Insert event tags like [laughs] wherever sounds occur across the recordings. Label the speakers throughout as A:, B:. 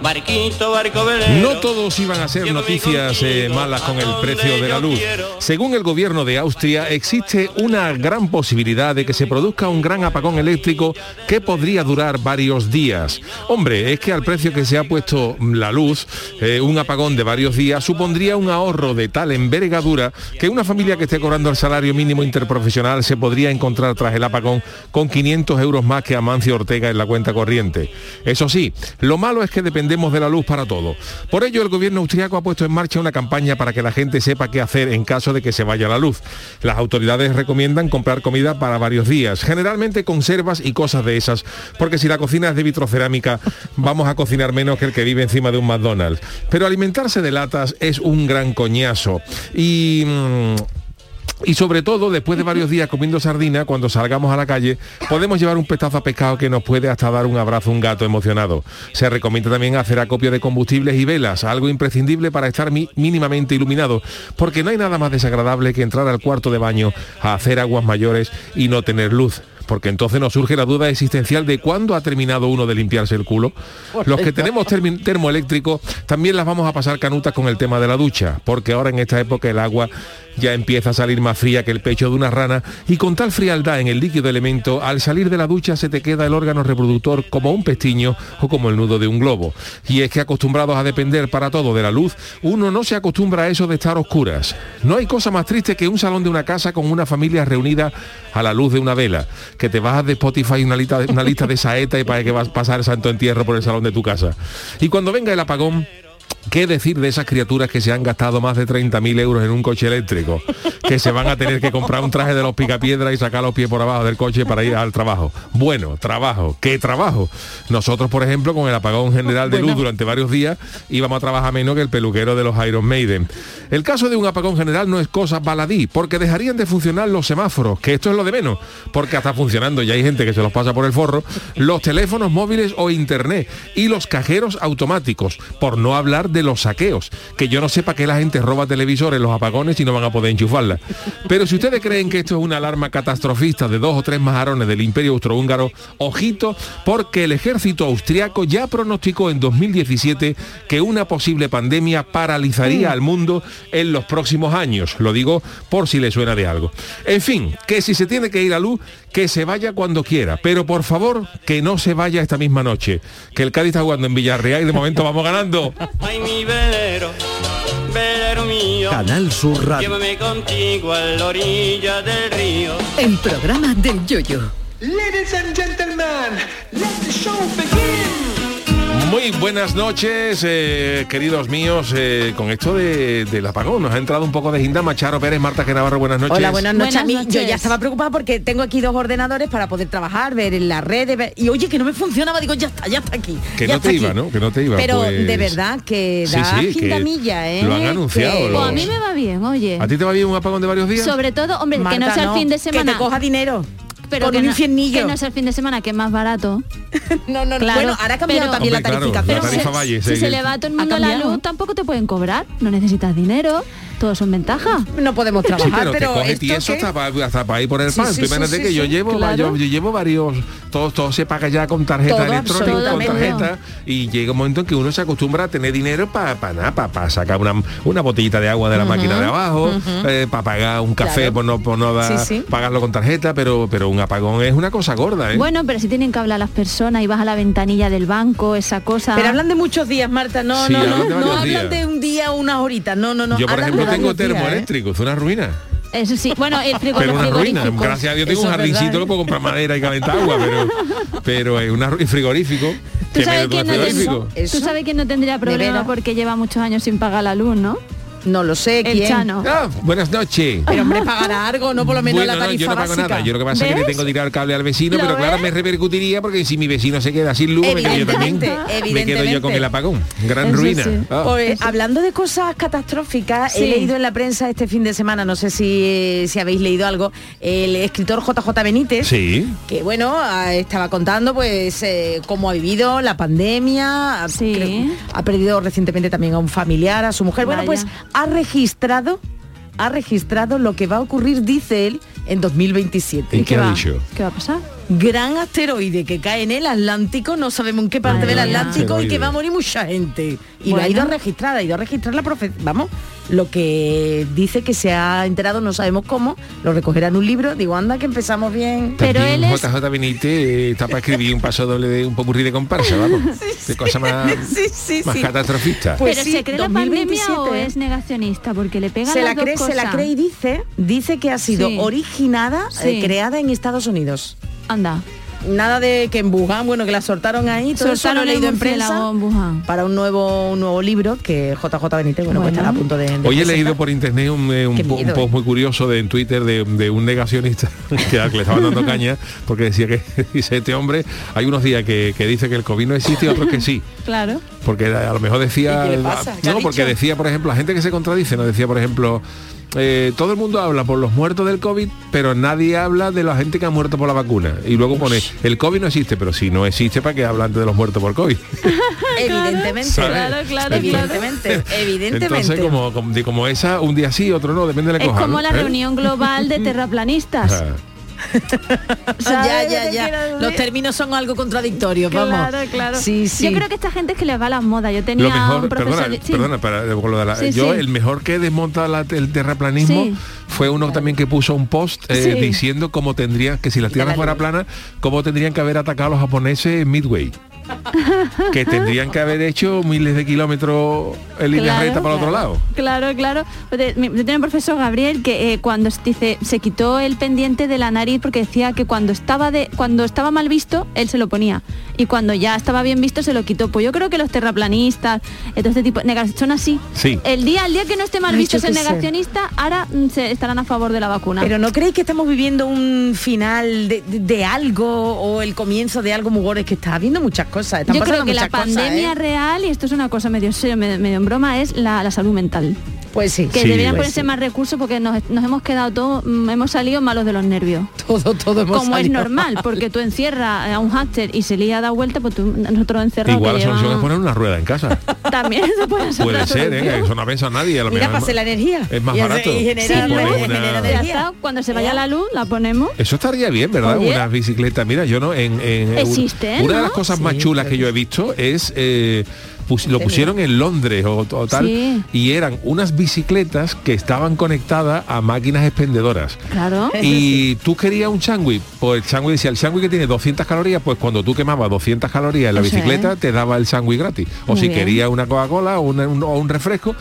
A: Barquito, barco velero.
B: No todos iban a ser noticias eh, malas con el precio de la luz. Según el gobierno de Austria, existe una gran posibilidad de que se produzca un gran apagón eléctrico que podría durar varios días. Hombre, es que al precio que se ha puesto la luz, eh, un apagón de varios días supondría un ahorro de tal envergadura que una familia que esté cobrando el salario mínimo interprofesional se podría encontrar tras el apagón con 500 euros más que Amancio Ortega en la cuenta corriente. Eso sí, lo malo es que depende dependemos de la luz para todo. Por ello, el gobierno austriaco ha puesto en marcha una campaña para que la gente sepa qué hacer en caso de que se vaya la luz. Las autoridades recomiendan comprar comida para varios días, generalmente conservas y cosas de esas, porque si la cocina es de vitrocerámica, [laughs] vamos a cocinar menos que el que vive encima de un McDonald's. Pero alimentarse de latas es un gran coñazo. Y... Mm, y sobre todo, después de varios días comiendo sardina, cuando salgamos a la calle, podemos llevar un pestazo a pescado que nos puede hasta dar un abrazo a un gato emocionado. Se recomienda también hacer acopio de combustibles y velas, algo imprescindible para estar mínimamente iluminado, porque no hay nada más desagradable que entrar al cuarto de baño a hacer aguas mayores y no tener luz porque entonces nos surge la duda existencial de cuándo ha terminado uno de limpiarse el culo. Los que tenemos termoeléctrico también las vamos a pasar canutas con el tema de la ducha, porque ahora en esta época el agua ya empieza a salir más fría que el pecho de una rana y con tal frialdad en el líquido elemento, al salir de la ducha se te queda el órgano reproductor como un pestiño o como el nudo de un globo. Y es que acostumbrados a depender para todo de la luz, uno no se acostumbra a eso de estar oscuras. No hay cosa más triste que un salón de una casa con una familia reunida a la luz de una vela, que te bajas de Spotify una lista, una lista de saeta y para que vas a pasar el santo entierro por el salón de tu casa. Y cuando venga el apagón, ¿Qué decir de esas criaturas que se han gastado más de 30.000 euros en un coche eléctrico? Que se van a tener que comprar un traje de los picapiedras y sacar los pies por abajo del coche para ir al trabajo. Bueno, trabajo. ¿Qué trabajo? Nosotros, por ejemplo, con el apagón general de luz durante varios días, íbamos a trabajar menos que el peluquero de los Iron Maiden. El caso de un apagón general no es cosa baladí, porque dejarían de funcionar los semáforos, que esto es lo de menos, porque hasta funcionando, ya hay gente que se los pasa por el forro, los teléfonos móviles o internet y los cajeros automáticos, por no hablar de los saqueos, que yo no sé para qué la gente roba televisores, los apagones y no van a poder enchufarla. Pero si ustedes creen que esto es una alarma catastrofista de dos o tres majarones del imperio austrohúngaro, ojito, porque el ejército austriaco ya pronosticó en 2017 que una posible pandemia paralizaría al mundo en los próximos años. Lo digo por si le suena de algo. En fin, que si se tiene que ir a luz, que se vaya cuando quiera, pero por favor que no se vaya esta misma noche, que el Cádiz está jugando en Villarreal y de momento vamos ganando.
A: Ay, mi velero, velero mío.
C: Canal Sur Radio.
A: Llévame contigo a la orilla del río.
C: El programa del Yoyo.
D: Ladies and gentlemen, let the show begin.
B: Muy buenas noches, eh, queridos míos. eh, con esto de- del apagón, nos ha entrado un poco de gindama. Charo Pérez, Marta Genavarro, buenas noches.
E: Hola, buenas noches.
F: Buenas
E: A mí, Yo ya estaba preocupada porque tengo aquí dos ordenadores para poder trabajar, ver en las redes, ver- y oye, que no me funcionaba, digo, ya está, ya está aquí.
B: Que
E: ya
B: no te iba. ¿no? Que no te iba,
E: Pero
B: pues-
E: de verdad que
B: Sí,
E: da
B: sí, que
E: gindamilla, ¿eh?
B: lo han anunciado,
E: Que-
F: Pues a mí me va bien, oye.
B: ¿A ti te va bien un apagón de varios días?
F: Sobre todo, hombre, que no sea el fin de
E: Que
F: semana.
E: te coja dinero.
F: Pero
E: con
F: que
E: un
F: no,
E: infiernillo.
F: que no sea el fin de semana, que es más barato. [laughs]
E: No, no, no.
F: Claro,
E: bueno, ahora ha cambiado
F: pero-
E: también
B: Hombre,
E: la
B: claro,
E: tarificación.
B: la tarifa
F: se,
B: Valle,
F: si
B: sí.
F: se le va a todo el mundo la luz, tampoco te pueden cobrar. No necesitas dinero. Todos son ventajas.
E: No podemos
B: Sí,
E: trabajar,
B: pero, te
E: pero
B: coge
E: esto
B: tieso
E: que-
B: hasta para, hasta para ir por el
E: Sí,
B: pan.
E: sí,
B: imagínate
E: sí,
B: que yo llevo,
F: claro.
B: yo, yo llevo varios, todo, todo se paga ya con tarjeta
E: Todo,
B: electrónica, con tarjeta, y llega un momento en que uno se acostumbra a tener dinero para nada, para sacar una, una botellita de agua de la máquina de abajo, para pagar un café
E: Claro.
B: por no, por no dar-
E: Sí, sí.
B: pagarlo con tarjeta, pero, pero un apagón es una cosa gorda, ¿eh?
F: Bueno, pero si tienen que hablar las personas y vas a la ventanilla del banco, esa cosa.
E: Pero hablan de muchos días, Marta. No,
B: Sí,
E: no,
B: hablan
E: no.
B: de
E: No hablan
B: días.
E: de un día o unas horitas. No, no, no.
B: yo, por
E: hablan
B: ejemplo,
E: de
B: tengo
E: varios días, ¿eh?
B: termoeléctrico, es una ruina.
F: Eso sí, bueno, el
B: Pero una ruina. Gracias a Dios tengo
E: Eso
B: un jardincito, lo puedo comprar madera y calentar agua, pero, pero es una frigorífico.
F: ¿Tú
B: que
F: sabes, quién no
B: frigorífico.
F: tú sabes quién no tendría problema porque lleva muchos años sin pagar la luz, ¿no?
E: No lo sé,
F: El
E: ¿quién?
F: Chano.
B: Ah, buenas noches.
E: Pero hombre, pagará algo, no por lo menos
B: Bueno,
E: la
B: no,
E: tarifa
B: yo no pago
E: básica.
B: nada. Yo lo que pasa es que le tengo que tirar el cable al vecino,
F: ¿Lo
B: pero claro, me repercutiría porque si mi vecino se queda sin luz, me quedo yo también. Me quedo yo con el apagón. Gran
F: Eso
B: ruina.
F: sí.
B: Ah.
E: Pues, hablando de cosas catastróficas, he leído en la prensa este fin de semana, no sé si, si habéis leído algo, el escritor JJ Benítez,
B: Sí.
E: que bueno, ah, estaba contando pues eh, cómo ha vivido la pandemia, ha-
F: Sí.
E: creo- ha perdido recientemente también a un familiar, a su mujer. Bueno,
F: Vaya.
E: pues ha registrado, ha registrado lo que va a ocurrir, dice él, en 2027.
B: ¿Y qué ha
F: va?
B: dicho?
F: ¿Qué va a pasar?
E: Gran asteroide que cae en el Atlántico, no sabemos en qué parte
F: Madre
E: del. Atlántico y que va a morir mucha gente. Y lo ha ido a registrar, ha ido a registrar la profe vamos, lo que dice que se ha enterado, no sabemos cómo, lo recogerá en un libro, digo, anda que empezamos bien.
F: Pero
B: También
F: él es-
B: JJ Benítez eh, está para escribir un paso doble de un popurrí de comparsa, vamos. [laughs] De cosa más, [laughs]
E: Sí, sí,
B: más
E: sí.
B: catastrofista.
E: Pues
F: ¿Pero
E: sí,
F: se cree la pandemia
E: 2027,
F: o
E: ¿eh?
F: es negacionista? Porque le pegan
E: se
F: las
E: la
F: dos
E: cree, se la cree y dice, dice que ha sido
F: Sí.
E: originada,
F: Sí.
E: eh, creada en Estados Unidos.
F: Anda.
E: Nada de que en Wuhan, bueno, que la soltaron ahí, todo eso lo he leído en prensa para un nuevo un nuevo libro que JJ Benítez, bueno, pues
F: Bueno.
E: estará a punto de, de
B: Hoy he leído por internet un, eh, un
E: Qué
B: po- un
E: miedo,
B: post
E: eh.
B: muy curioso de, en Twitter de, de un negacionista [laughs] que, le estaban dando caña porque decía que [laughs] dice este hombre hay unos días que, que dice que el COVID no existe y otros que sí [laughs]
F: Claro.
B: porque a lo mejor decía
E: ¿Y qué le pasa? ¿Qué ha
B: no porque
E: dicho?
B: decía por ejemplo la gente que se contradice no decía por ejemplo eh, todo el mundo habla por los muertos del COVID, pero nadie habla de la gente que ha muerto por la vacuna. Y luego pone, el COVID no existe, pero si no existe, ¿para qué hablan de los muertos por COVID? [laughs]
E: Evidentemente.
F: Claro, claro,
E: Evidentemente, evidentemente.
B: Entonces, como, como, como esa, un día sí, otro no, depende de la
F: Es
B: coja,
F: como
B: ¿no?
F: la
B: ¿Eh?
F: reunión global de [laughs] terraplanistas. [laughs]
E: Los términos son algo contradictorios, vamos.
F: Claro, claro.
E: Sí, sí.
F: Yo creo que esta gente es que les va las modas. Yo tenía
B: Lo mejor,
F: un profesor...
B: perdona,
F: de- sí.
B: perdona, para, con lo de la-
F: Sí,
B: yo
F: sí.
B: el mejor que desmonta la- el terraplanismo
F: Sí.
B: fue uno también que puso un post eh,
F: Sí.
B: diciendo cómo tendría, que si la Tierra
E: la
B: fuera plana, cómo tendrían que haber atacado a los japoneses en Midway. [laughs] que tendrían que haber hecho miles de kilómetros en línea
F: Claro,
B: recta para el otro lado.
F: Claro, claro. Pues mi- Yo tenía un profesor Gabriel que eh, cuando dice se quitó el pendiente de la nariz porque decía que cuando estaba de cuando estaba mal visto él se lo ponía y cuando ya estaba bien visto se lo quitó. Pues yo creo que los terraplanistas, eh, todo este tipo son así.
B: Sí.
F: El día el día que no esté mal
E: Ay,
F: visto el
E: sé.
F: negacionista, ahora mm, se estarán a favor de la vacuna.
E: Pero ¿no creéis que estamos viviendo un final de, de- de algo o el comienzo de algo muy gordo? Es que está habiendo muchas cosas. Están
F: yo creo que la
E: cosas,
F: pandemia
E: ¿eh?
F: real, y esto es una cosa medio serio, medio, medio en broma, es la, la salud mental.
E: Pues sí.
F: Que
B: Sí.
F: deberían
E: Pues
F: ponerse
E: sí.
F: más recursos porque nos, nos hemos quedado todos, mm, hemos salido malos de los nervios. [laughs]
E: Todo, todo hemos
F: Como es normal, porque tú encierras a un hámster y se lía a dar vuelta, pues tú, nosotros encerrados
B: Igual la solución es poner una rueda en casa. [laughs]
F: También se puede hacer
B: Puede ser. ¿eh? eso no piensa nadie. A lo
E: Mira, pase la energía.
B: Es más
E: Y
B: barato.
E: y genera
F: Sí,
B: una-
E: genera energía.
F: cuando se vaya la luz, la ponemos.
B: Eso estaría bien, ¿verdad?
F: Oye.
B: Unas bicicletas. Mira, yo no en, en-
F: Existe,
B: una de las cosas más chulas que yo he visto es eh, pus- lo pusieron en Londres o, o tal
F: Sí.
B: y eran unas bicicletas que estaban conectadas a máquinas expendedoras.
F: Claro. [laughs]
B: Y tú querías un chándwich, pues el chándwich decía, el chándwich que tiene 200 calorías, pues cuando tú quemabas 200 calorías en la
F: Eso
B: bicicleta,
F: es.
B: te daba el sándwich gratis. O
F: Muy
B: si querías una Coca-Cola o, un, o un refresco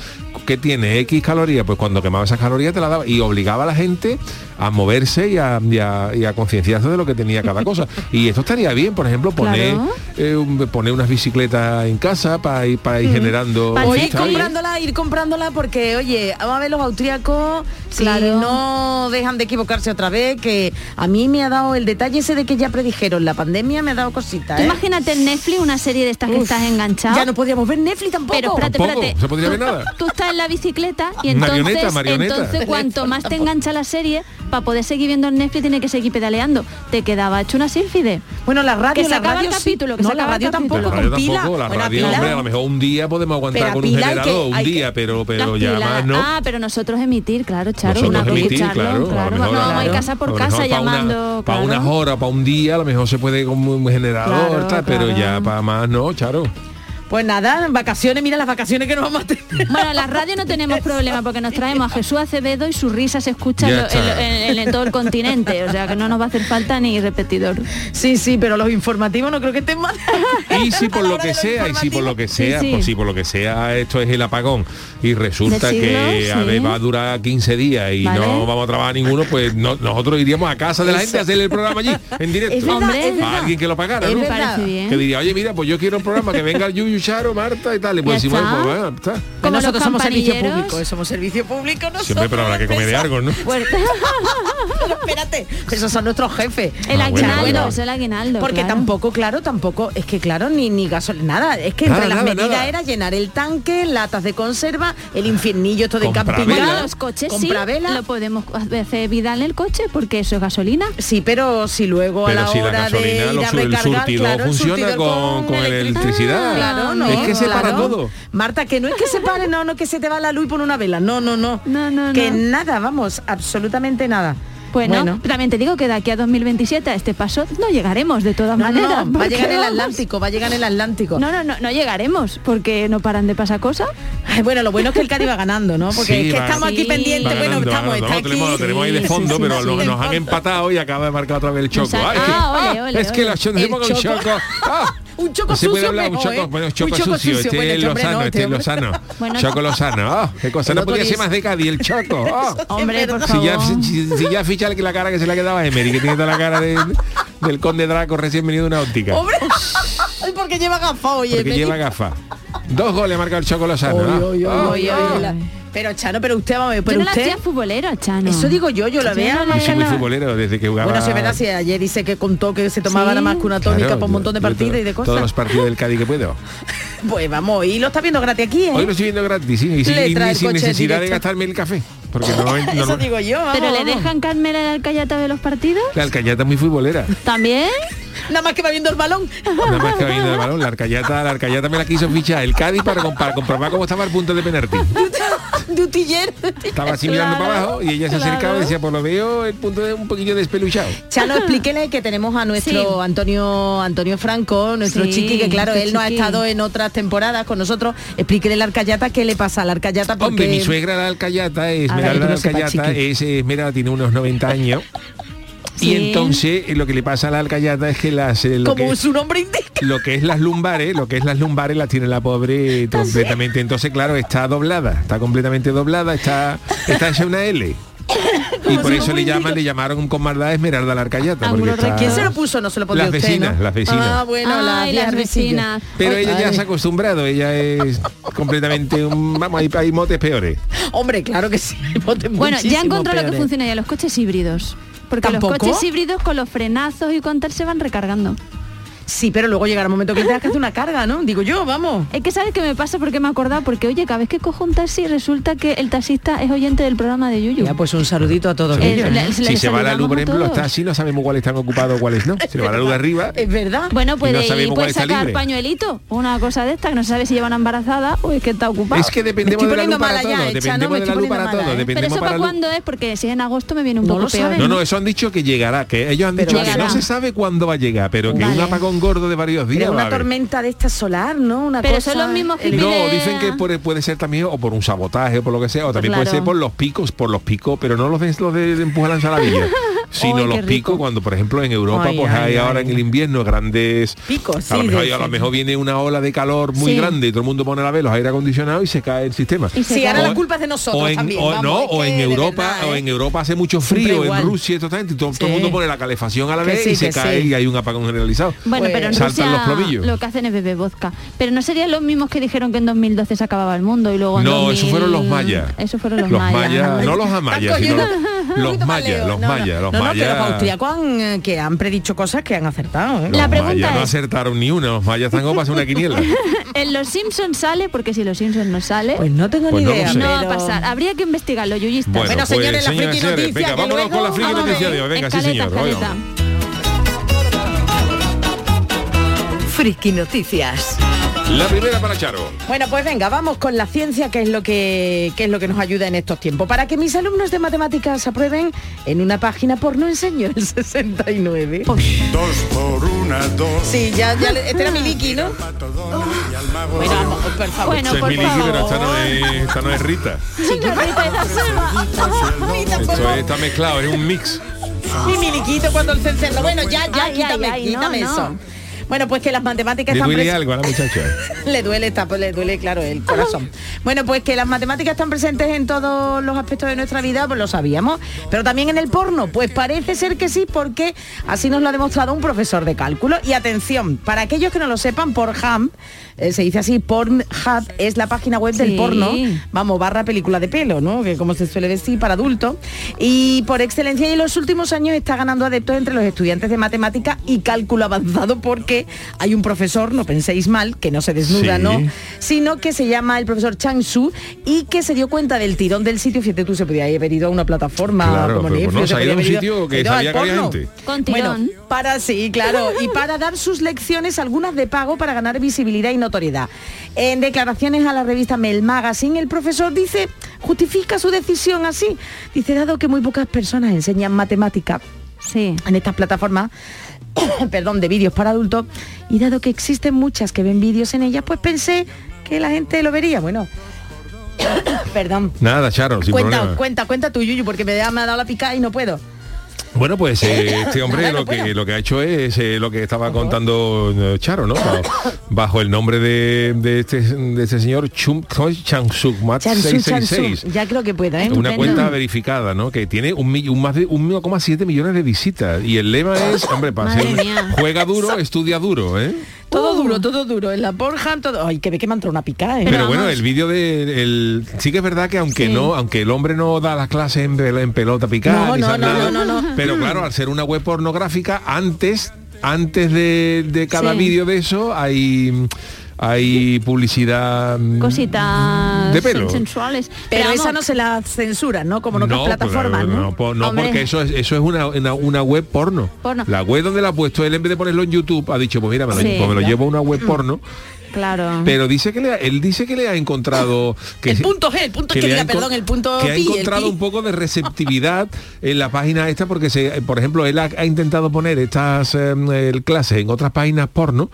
B: que tiene X calorías, pues cuando quemaba esas calorías te la daba y obligaba a la gente a moverse y a, y a- y a concienciarse de lo que tenía cada cosa. Y esto estaría bien, por ejemplo, poner,
F: Claro.
B: eh, un- poner unas bicicletas en casa para ir, para ir generando... Sí,
E: ir comprándola, ir comprándola porque, oye, vamos a ver los austríacos Si
F: Claro.
E: no dejan de equivocarse otra vez, que a mí me ha dado el detalle ese de que ya predijeron la pandemia, me ha dado cositas. ¿eh?
F: Imagínate en Netflix una serie de estas que estás enganchado.
E: Ya no podíamos ver Netflix tampoco.
F: Pero espérate,
B: Tampoco,
F: espérate.
B: se podría ver
F: Tú-
B: nada.
F: Tú estás en la bicicleta y entonces,
B: Marioneta, marioneta.
F: entonces cuanto más te engancha la serie, para poder seguir viendo en Netflix tiene que seguir pedaleando. Te quedaba hecho una sílfide.
E: Bueno, la radio,
F: Que se
E: la
F: acaba
E: radio
F: el
E: sí.
F: capítulo, que
E: no,
F: se
E: la
F: acaba el
E: radio tampoco
B: La radio
E: con pila.
B: tampoco, la
E: Bueno,
B: radio,
E: pila.
B: hombre, a lo mejor un día podemos aguantar
E: Pero
B: con un generador,
E: que-
B: un
E: que-
B: día, pero, pero ya más no.
F: Ah, pero nosotros emitir, claro, Charo.
B: Nosotros
F: una
B: emitir,
F: Charlo,
B: claro, a lo
F: claro.
B: mejor
F: No, vamos a ir casa por casa
B: una-
F: llamando.
B: Para unas horas, para un día, a lo mejor se puede con un generador, pero ya para más no, Charo.
E: Pues nada, en vacaciones, mira las vacaciones que nos vamos a tener.
F: Bueno, en la radio no tenemos problema porque nos traemos a Jesús Acevedo y su risa se escucha en, lo- en lo-
B: está.
F: en- en todo el continente, o sea que no nos va a hacer falta ni repetidor.
E: Sí, sí, pero los informativos no creo que estén mal.
B: Y si por lo que sea, y si por lo que sea,
F: Sí, sí.
B: si por lo que sea esto es el apagón y resulta
F: siglo,
B: que a ver,
F: sí.
B: va a durar 15 días y
F: Vale.
B: no vamos a trabajar ninguno, pues no- nosotros iríamos a casa de la gente a hacer el programa allí, en directo.
E: Es verdad,
F: Hombre.
E: es verdad.
B: a alguien que lo pagara, ¿no? Que diría, oye, mira, pues yo quiero un programa que venga el Yuyu Charo, Marta y tal. Y pues decimos, pues bueno, está.
F: Como
E: nosotros somos servicio público, eh, somos servicio público nosotros.
B: Siempre, pero habrá que comer de algo, ¿no? [laughs]
E: Pero espérate, esos son nuestros jefes.
F: El
B: Ah,
F: aguinaldo,
B: bueno.
F: es el aguinaldo.
E: Porque
F: claro.
E: tampoco, claro, tampoco, es que claro, ni, ni gasolina, nada, es que
B: Nada,
E: entre las
B: nada,
E: medidas
B: nada.
E: era llenar el tanque, latas de conserva, el infiernillo esto de camping.
F: Bueno, los coches sí,
E: vela.
F: lo podemos hacer vida en el coche porque eso es gasolina.
E: Sí, pero si luego a la
B: si la
E: hora de ir a
B: el
E: recargar,
B: surtidor
E: claro, el
B: funciona
E: surtidor
B: con- con electricidad.
E: Claro, no,
B: Es que se para todo.
E: Marta, que no es que se pare, no, no que se te va la luz y pone una vela. No, no, no.
F: No, no,
E: que
F: no.
E: nada, vamos, absolutamente nada.
F: Bueno, también te digo que de aquí a 2027 a este paso no llegaremos de todas
E: no,
F: maneras.
E: no, va a llegar el
F: vamos.
E: Atlántico, va a llegar el Atlántico.
F: No, no, no, no llegaremos porque no paran de pasar cosas.
E: Ay, bueno, lo bueno es que el Cádiz va ganando, ¿no? Porque
B: Sí,
E: es que
B: va-
E: estamos aquí pendientes,
B: Va
E: bueno,
B: ganando,
E: estamos,
B: ganando.
E: está
B: No, tenemos, lo
E: aquí.
B: tenemos ahí de fondo,
F: sí,
B: pero
F: sí,
B: lo-
F: sí.
B: nos han empatado y acaba de marcar otra vez el choco. Ay, es que-
F: ah, ole,
B: ah,
F: ole,
B: es que
F: ole.
B: la acción decimos
E: El
B: con
E: choco.
B: choco. [laughs] Ah,
E: Un choco
B: no se puede
E: sucio
B: hablar, un choco,
E: ¿eh?
B: bueno,
E: Un
B: choco
E: choco
B: sucio,
E: sucio.
B: este
E: Bueno,
B: es Lozano,
E: no,
B: este es
E: este.
B: Lozano. [laughs]
F: Bueno,
B: Choco Lozano, ah, qué cosa, no podía
E: día-
B: ser más de Cádiz el choco. ah. [laughs]
F: Hombre, por.
B: Si ya, si, si ya ficha la cara que se le ha quedado a Emery, que tiene toda la cara de- del conde Draco recién venido de una óptica.
E: Hombre, porque lleva gafas, oye.
B: porque
E: me
B: lleva gafas. Dos goles ha marcado el Choco Lozano.
E: Oy, oy, oy, oy, oy, la- Pero Chano, pero usted, vamos a ver,
F: Yo
E: pero
F: no la
E: usted...
F: hacía futbolera, Chano.
E: Eso digo yo, yo la
F: Yo
E: veo.
F: no la
B: Yo soy muy futbolero desde que jugaba.
E: Bueno, si es verdad, si ayer dice que contó que se tomaba
F: Sí.
E: nada más que una tónica
B: Claro,
E: para un montón de
B: yo- yo
E: partidas
B: to-
E: y de
B: Todos los
E: cosas.
B: partidos del Cádiz que puedo. [laughs]
E: Pues vamos, y lo está viendo gratis aquí, ¿eh?
B: Hoy lo estoy viendo gratis, sí, y sin,
E: Le
B: y sin necesidad de gastarme el café. Porque normalmente [laughs]
E: Eso
B: normal-
E: digo yo, vamos,
F: ¿Pero le
E: vamos.
F: dejan Carmela el alcayata de los partidos?
B: la alcayata es muy futbolera.
F: ¿También?
E: Nada más que va viendo el balón.
B: Nada más que va viendo el balón. La alcayata, la alcayata me la quiso fichar el Cádiz para, para comprobar cómo estaba el punto de penalti. [laughs] [laughs]
E: de utillero.
B: Estaba así mirando
F: Claro,
B: para abajo y ella se acercaba
F: claro.
B: y decía, por lo veo el punto de un poquillo despeluchado.
E: Chano, [laughs] explíquele que tenemos a nuestro
F: Sí.
E: Antonio Antonio Franco, nuestro
F: Sí,
E: chiqui, que claro, él no ha estado en otras temporadas con nosotros. Explíquele la arcayata, ¿qué le pasa a la arcayata? Porque...
B: Hombre, mi suegra la alcayata,
E: que
B: Esmeralda la
E: chiqui.
B: es Esmeralda, tiene unos 90 años. [laughs]
F: Sí.
B: Y entonces eh, lo que le pasa a la alcayata es que las eh, lo
E: Como
B: que,
E: su nombre indica.
B: lo que es las lumbares, lo que es las lumbares las tiene la pobre [laughs] completamente. Entonces, claro, está doblada, está completamente doblada, está, está hecha una L. Y por eso le llaman, le llamaron con maldad Esmeralda la arcayata. Porque
F: Ángulo
B: está-.
E: ¿Quién se lo puso? No se lo podía
B: Las
E: usted,
B: vecinas,
E: ¿no?
B: las vecinas.
E: Ah, bueno, las
F: Ay,
E: viejas
F: las vecinas.
B: Pero
E: Ay,
B: ella ya se ha acostumbrado, ella es completamente un... Vamos, hay, hay motes peores.
E: Hombre, claro que sí.
F: Bueno, ya encontré lo que funciona ya, los coches híbridos. Porque
E: ¿Tampoco?
F: los coches híbridos con los frenazos y con tal se van recargando.
E: Sí, pero luego llegará un momento que tengas que hacer una carga, ¿no? Digo yo, vamos.
F: Es que sabes qué me pasa porque me he acordado, porque oye, cada vez que cojo un taxi resulta que el taxista es oyente del programa de Yuyu.
E: Ya, pues un saludito a todos
F: Eh,
E: ellos.
F: la-
E: ¿eh?
F: le
B: Si se va la luz, por ejemplo, está así, no sabemos cuáles están ocupados, cuáles no. Se le va la luz de arriba. [laughs]
E: Es verdad.
F: Bueno, puede,
B: no
F: puede
B: cuál está
F: sacar
B: libre.
F: pañuelito, una cosa de esta, que no se sabe si llevan embarazada o es que está ocupado.
B: Es que dependemos
E: estoy
B: de la luz para
E: mala ya,
B: todo.
E: hecha,
B: Dependemos de la luz para todo.
E: mala, ¿eh?
F: Pero eso
B: para
F: cuándo es, porque si es en agosto me viene un
E: No
F: poco
E: lo
F: peor.
E: saben.
B: No, no, eso han dicho que llegará, que ellos han dicho que no se sabe cuándo va a llegar, pero que un apagón gordo de varios días
E: Pero
B: a
E: una tormenta de esta solar, ¿no? Una
F: Pero
E: cosa
F: son los mismos
B: No,
F: pide-
B: dicen que puede, puede ser también o por un sabotaje o por lo que sea, o también puede ser por los picos, por los picos, pero no los de, los de, de empujar la ensaladilla, [laughs] sino los picos
E: rico.
B: cuando por ejemplo en Europa
E: Ay,
B: pues
E: ay,
B: hay ahora
E: ay.
B: en el invierno grandes
E: Picos,
B: a lo
E: sí,
B: mejor, a lo mejor viene una ola de calor muy
F: Sí.
B: grande y todo el mundo pone la vez los aire acondicionados y se cae el sistema
F: Y se
E: Sí, ahora la culpa es de nosotros
B: o en,
E: también.
B: o-
E: vamos,
B: no, o en Europa
E: verdad,
B: o
E: ¿eh?
B: en Europa hace mucho frío en Rusia y todo, y todo, todo el mundo pone la calefacción a la vez
E: sí,
B: y se cae
E: sí.
B: y hay un apagón generalizado
F: Bueno,
E: Pues-
F: pero en
B: Saltan los
F: Rusia
B: plovillos.
F: lo que hacen es beber vodka. Pero no serían los mismos que dijeron que en 2012 se acababa el mundo y luego en
B: no
F: 2000
B: esos fueron los mayas
F: Eso fueron los,
B: los
F: mayas.
B: no los amayas sino los, mayas los mayas los
E: no, no, que los austriacos han, eh, que han predicho cosas que han acertado. ¿eh?
B: los
F: La pregunta
B: mayas no
F: es-
B: acertaron ni una los mayas están como para hacer una quiniela [laughs]
F: En los Simpsons sale, porque si los Simpsons no sale,
E: Pues no tengo
B: Pues
E: ni
B: no lo
E: idea.
B: sé.
F: no va a
E: pero-
F: pasar. Habría que investigarlo, yuyistas.
B: bueno,
E: Bueno,
B: pues
E: señores, la friki
B: señores,
E: noticia,
B: venga
E: que
B: vámonos con la
E: luego-
B: friki
E: vamos a
B: noticia
E: ver.
B: de hoy venga sí
F: Escaleta,
B: señor
F: escaleta.
C: Friki Noticias.
B: La primera para Charo
E: Bueno, pues venga, vamos con la ciencia, que es lo que, que es lo que nos ayuda en estos tiempos. Para que mis alumnos de matemáticas aprueben, en una página porno enseño el [laughs] 69.
G: Dos por una, dos.
E: Sí, ya, ya, este era mi Vicky, ¿no?
G: Y al mago
E: Bueno, vamos, por favor.
F: Bueno,
B: Esto
F: por
B: es Miliki, pero esta no
F: favor.
B: es, esta no es Rita. Esto es- está mezclado, es un mix.
E: Mi miliquito cuando el cencerro. Bueno, ya, ya,
F: Ay,
E: quítame,
F: ay, ay, no,
E: quítame
F: no.
E: eso. Bueno, pues que las matemáticas
B: Le
E: están
B: duele algo a la muchacha. [laughs]
E: le duele, está, pues le duele, claro, el corazón. Bueno, pues que las matemáticas están presentes en todos los aspectos de nuestra vida, pues lo sabíamos. Pero también en el porno, pues parece ser que sí, porque así nos lo ha demostrado un profesor de cálculo. Y atención, para aquellos que no lo sepan, Pornhub, eh, se dice así, Pornhub es la página web del porno, vamos, barra película de pelo, ¿no? Que como se suele decir, para adultos. Y por excelencia y en los últimos años está ganando adeptos entre los estudiantes de matemática y cálculo avanzado porque hay un profesor, no penséis mal, que no se desnuda,
B: Sí.
E: ¿no? Sino que se llama el profesor Chang Su y que se dio cuenta del tirón del sitio. Fíjate tú, se podía haber ido a una plataforma
B: Claro,
E: como
B: pero
E: Netflix,
B: no,
E: se
B: se ha
E: podía
B: ido a un
E: haber ido-
B: sitio que
E: se ha ido
B: sabía
E: al
B: que había
E: porno.
B: gente.
F: Con
E: Bueno,
F: tirón.
E: para sí, claro, y para [laughs] dar sus lecciones, algunas de pago para ganar visibilidad y notoriedad. En declaraciones a la revista Mel Magazine, el profesor dice, justifica su decisión así. Dice, dado que muy pocas personas enseñan matemática
F: Sí.
E: en estas plataformas, [coughs] perdón, de vídeos para adultos, y dado que existen muchas que ven vídeos en ellas, pues pensé que la gente lo vería. Bueno, [coughs] perdón.
B: Nada, Charo, sin
E: Cuenta,
B: problema.
E: cuenta, cuenta tú, Yuyu, porque me, me ha dado la picada y no puedo.
B: Bueno, pues eh, [laughs] este hombre
E: Nada, no
B: lo que lo que ha hecho es eh, lo que estaba contando eh, Charo, ¿no? Bajo, [coughs] bajo el nombre de, de este, de este señor Chum. Changsuk Mat
E: Chansu,
B: 666.
E: Chansu. Ya creo que pueda, ¿eh?
B: Una cuenta verificada, ¿no? Que tiene un, un más de un 1,7 millones de visitas. Y el lema es, hombre, para ser- juega duro, [laughs] estudia duro, ¿eh?
E: Todo
F: Uh.
E: duro, todo duro. En la Pornhub, todo. Ay, que ve que me entrado una picada, ¿eh?
B: Pero,
F: Pero
B: bueno,
F: vamos.
B: el vídeo de el, sí que es verdad que aunque
F: Sí.
B: no, aunque el hombre no da las clases en, pel- en pelota picada,
E: No,
B: ni
E: no, no,
B: nada,
E: no, no, no.
B: pero [clears throat] claro, al ser una web pornográfica, antes, antes de, de cada
F: Sí.
B: vídeo de eso hay hay publicidad mm,
F: Cositas
B: de pelo.
F: sensuales.
E: Pero
F: vamos,
E: esa no se la censura, ¿no? Como en otras plataformas,
B: claro,
E: ¿no?
B: no,
F: Hombre.
B: porque eso es, eso es una, una, una web porno.
F: Porno.
B: La web donde la ha puesto él en vez de ponerlo en YouTube ha dicho, pues mira, me lo,
F: Sí.
B: pues me lo llevo a una
E: Mm.
B: web porno.
F: Claro.
B: Pero dice que le ha- él dice que le ha encontrado que
E: El punto G, el punto que diga, perdón, el punto
B: que ha
E: pi,
B: encontrado un poco de receptividad en la página esta porque se, por ejemplo él ha, ha intentado poner estas em, clases en otras páginas porno